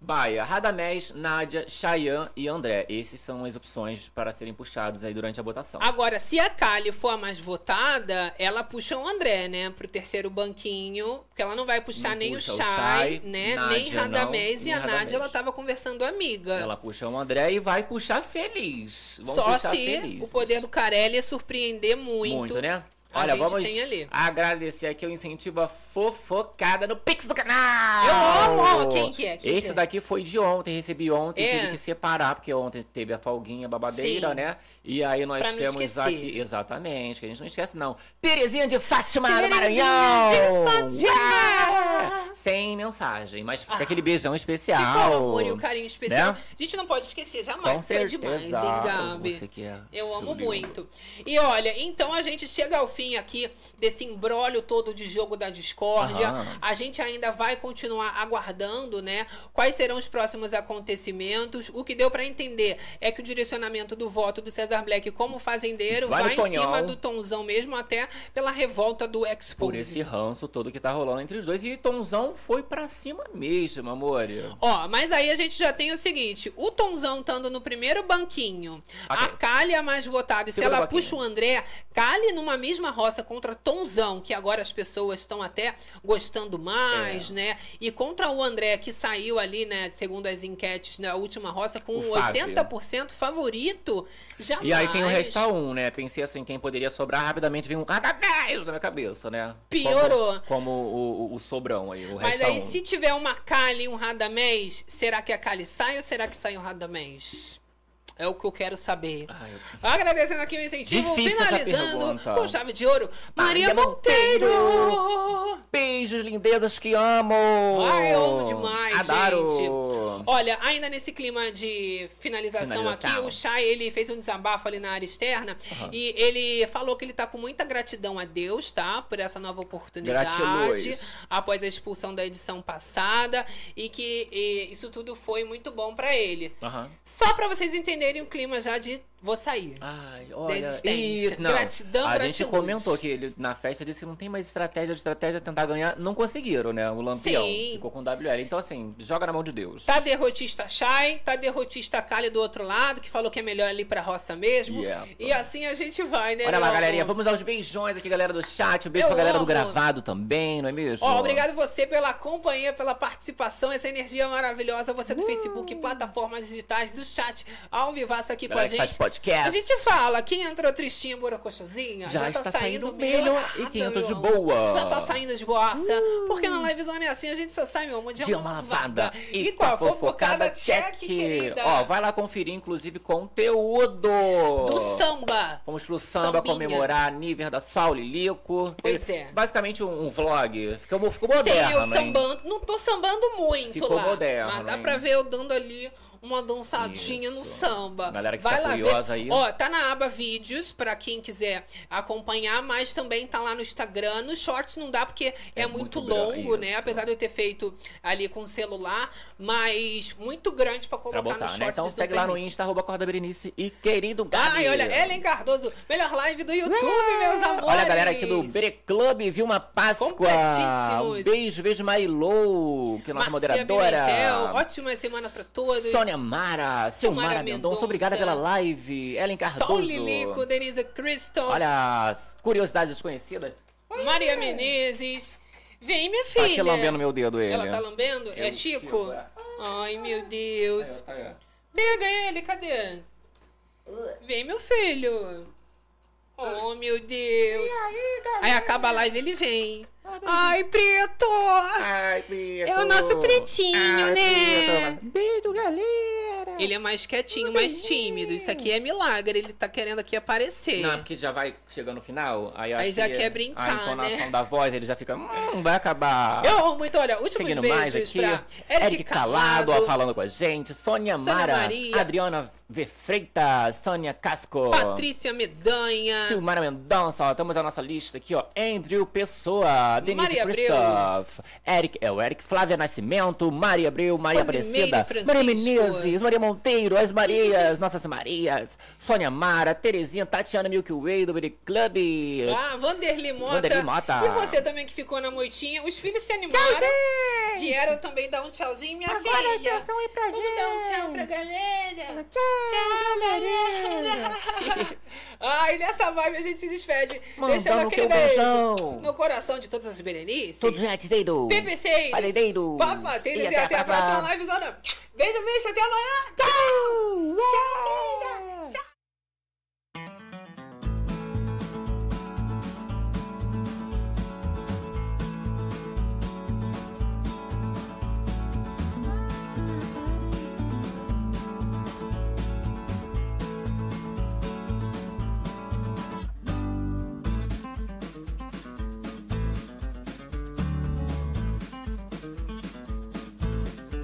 Baia, Radamés, Nádia, Chayanne e André. Esses são as opções para serem puxados aí durante a votação. Agora, se a Kali for a mais votada, ela puxa o André, né? Pro terceiro banquinho. Porque ela não vai puxar Não nem puxa o o Chay, Chay, né? Nádia nem não, Radamés. E nem a Nádia, Radamés. ela tava conversando amiga. Ela puxa o André e vai puxar feliz. Vamos Só puxar se feliz. o poder do Carelli é surpreender muito. Muito, né? A Olha, vamos agradecer aqui o incentivo a fofocada no Pix do canal. Eu amo! Quem que é? Quem Esse que é? daqui foi de ontem, recebi ontem, É. tive que separar, porque ontem teve a folguinha babadeira, Sim. né? E aí nós Pra temos aqui, exatamente, que a gente não esquece não. Terezinha de Fátima do Terezinha Maranhão! de Fátima! É, Sem mensagem, mas fica aquele beijão especial. Ficou o amor e o carinho especial. Né? A gente não pode esquecer jamais, Com é demais, hein, Gabi? Você que é Eu amo sublime. muito. E olha, então a gente chega ao fim aqui desse embrólio todo de jogo da discórdia. Aham. A gente ainda vai continuar aguardando, né? Quais serão os próximos acontecimentos. O que deu pra entender é que o direcionamento do voto do Cesar Black como fazendeiro Vai em Tonhão. cima do Tonzão mesmo, até pela revolta do Por Expose. esse ranço todo que tá rolando entre os dois. E Tomzão foi pra cima mesmo, amor. Ó, mas aí a gente já tem o seguinte: o Tonzão estando no primeiro banquinho, a Ok. Kali é a mais votada, e se ela banquinho. puxa o André, Kali numa mesma roça contra Tonzão, que agora as pessoas estão até gostando É. mais, né? E contra o André, que saiu ali, né, segundo as enquetes na última roça, com O Fábio. 80% favorito, jamais. E aí tem o Resta 1, né? Pensei assim, quem poderia sobrar rapidamente veio um radamés na minha cabeça, né? Piorou. Como, como o, o- o sobrão aí, o Mas Resta aí, 1. se tiver uma Kali e um Radamés, será que a Kali sai ou será que sai um Radamés? É o que eu quero saber. Ai, eu- Agradecendo aqui o incentivo, Difícil finalizando com chave de ouro, Maria, Maria Monteiro! Beijos, lindezas que amo! Ai, eu amo demais, Adoro. gente. Olha, ainda nesse clima de finalização, Finalização. aqui, o Chay, ele fez um desabafo ali na área externa Aham. e ele falou que ele tá com muita gratidão a Deus, tá? Por essa nova oportunidade Gratiluz. após a expulsão da edição passada e que e, isso tudo foi muito bom pra ele. Aham. Só pra vocês entenderem o clima já de vou sair. Ai, olha, Desistência. e- não, Gratidão, A gente comentou que ele na festa disse que não tem mais estratégia de estratégia tentar ganhar. Não conseguiram, né? O Lampião Sim. ficou com o WL. Então, assim, joga na mão de Deus. Tá derrotista Shai, tá derrotista Kali do outro lado, que falou que é melhor ali pra roça mesmo. Yeah. E assim a gente vai, né? Olha lá, galerinha, vamos aos beijões aqui, galera do chat. Um beijo Eu pra galera do amo. gravado também, não é mesmo? Ó, obrigado você pela companhia, pela participação, essa energia maravilhosa. Você Uh. do Facebook, plataformas digitais, do chat, ao vivaço aqui Galera com a gente. podcast. A gente fala, quem entrou tristinha, borocochosinha, Já já, tá saindo saindo melhor e 500 de meu amor. boa. Uh. Já tá saindo de boaça. Porque na livezona é assim, a gente só sai, meu amor, de, De uma lavada. E, com a fofocada, check, querida. Ó, vai lá conferir, inclusive, conteúdo. Do samba. Vamos pro samba Sambinha. comemorar a nível da Sol Lilico. Pois é. Basicamente um, um vlog. Ficou, ficou Tem moderno, eu hein? sambando, não tô sambando muito Ficou lá. moderno, Mas dá hein? pra ver eu dando ali uma dançadinha no samba. Galera que Vai tá lá curiosa ver. aí. Ó, tá na aba vídeos pra quem quiser acompanhar, mas também tá lá no Instagram. No Shorts não dá porque é, muito, muito grande, longo, né? isso. Apesar de eu ter feito ali com o celular, mas muito grande pra Pra colocar no botar, Shorts. né? Então segue lá no. Insta, arroba Corda Berenice e querido Gabi. Ai, olha, Ellen Cardoso, melhor live do YouTube, meus amores. Olha a galera aqui do Bere Club, Vilma Páscoa. Completíssimos. Beijo, beijo, Marilou, que é nossa Marcia moderadora. Pimentel, ótimas semanas pra todos. Sônia Mara, Silmara Silmara Mendonça, obrigada Mendonça. pela live. Ellen Cardoso. Sol Lilico, Denise Crystal. Olha, as curiosidades desconhecidas. Maria Menezes. Vem, minha filha. Tá aqui lambendo meu dedo, ele. Ela tá lambendo? É, o Chico? Chico, é. Ai, meu Deus. Tá aí. Pega ele, cadê? Vem, meu filho. Oh, meu Deus. aí, acaba a live, ele vem. Ai, preto! Ai, preto! É o nosso pretinho, Ai, né? preto. Beijo, galera! Ele é mais quietinho, mais tímido. Isso aqui é milagre. Ele tá querendo aqui aparecer. Não, porque já vai chegando no final. Aí, Aí já que quer brincar, A entonação né? da voz, ele já fica. Hum, vai acabar. Eu amo muito, olha, últimos Seguindo beijos mais aqui, pra Eric, Eric Calado, Calado, ó, falando com a gente, Sônia, Sônia Mara, Maria. Adriana V. Freitas, Sônia Casco, Patrícia Medanha. Silmara Mendonça, ó, temos a nossa lista aqui, ó, Andrew Pessoa, Denise Maria. Christoph, Eric, é o Eric, Flávia Nascimento, Maria Abreu, Maria Aparecida. Maria Menezes, Maria Monteiro, as Marias, (laughs) Nossas Marias, Sônia Mara, Terezinha, Tatiana Milky Way, do Billy Club, Ah, Vanderly Mota. Vanderly Mota. E você também que ficou na moitinha. Os filhos se animaram. Vieram também dar um tchauzinho, minha Agora filha. atenção aí pra Vamos dar um tchau pra galera. Tchau, galera. (laughs) Ai, nessa vibe a gente se despede. Mandando deixando aquele beijo no coração de todas as berenices. Todos netizeiros, PPCeiros. Padedeiros. Pafateiros. E, até, a próxima. live, Zona. Beijo, beijo. Até amanhã. Tchau. Tchau, filha.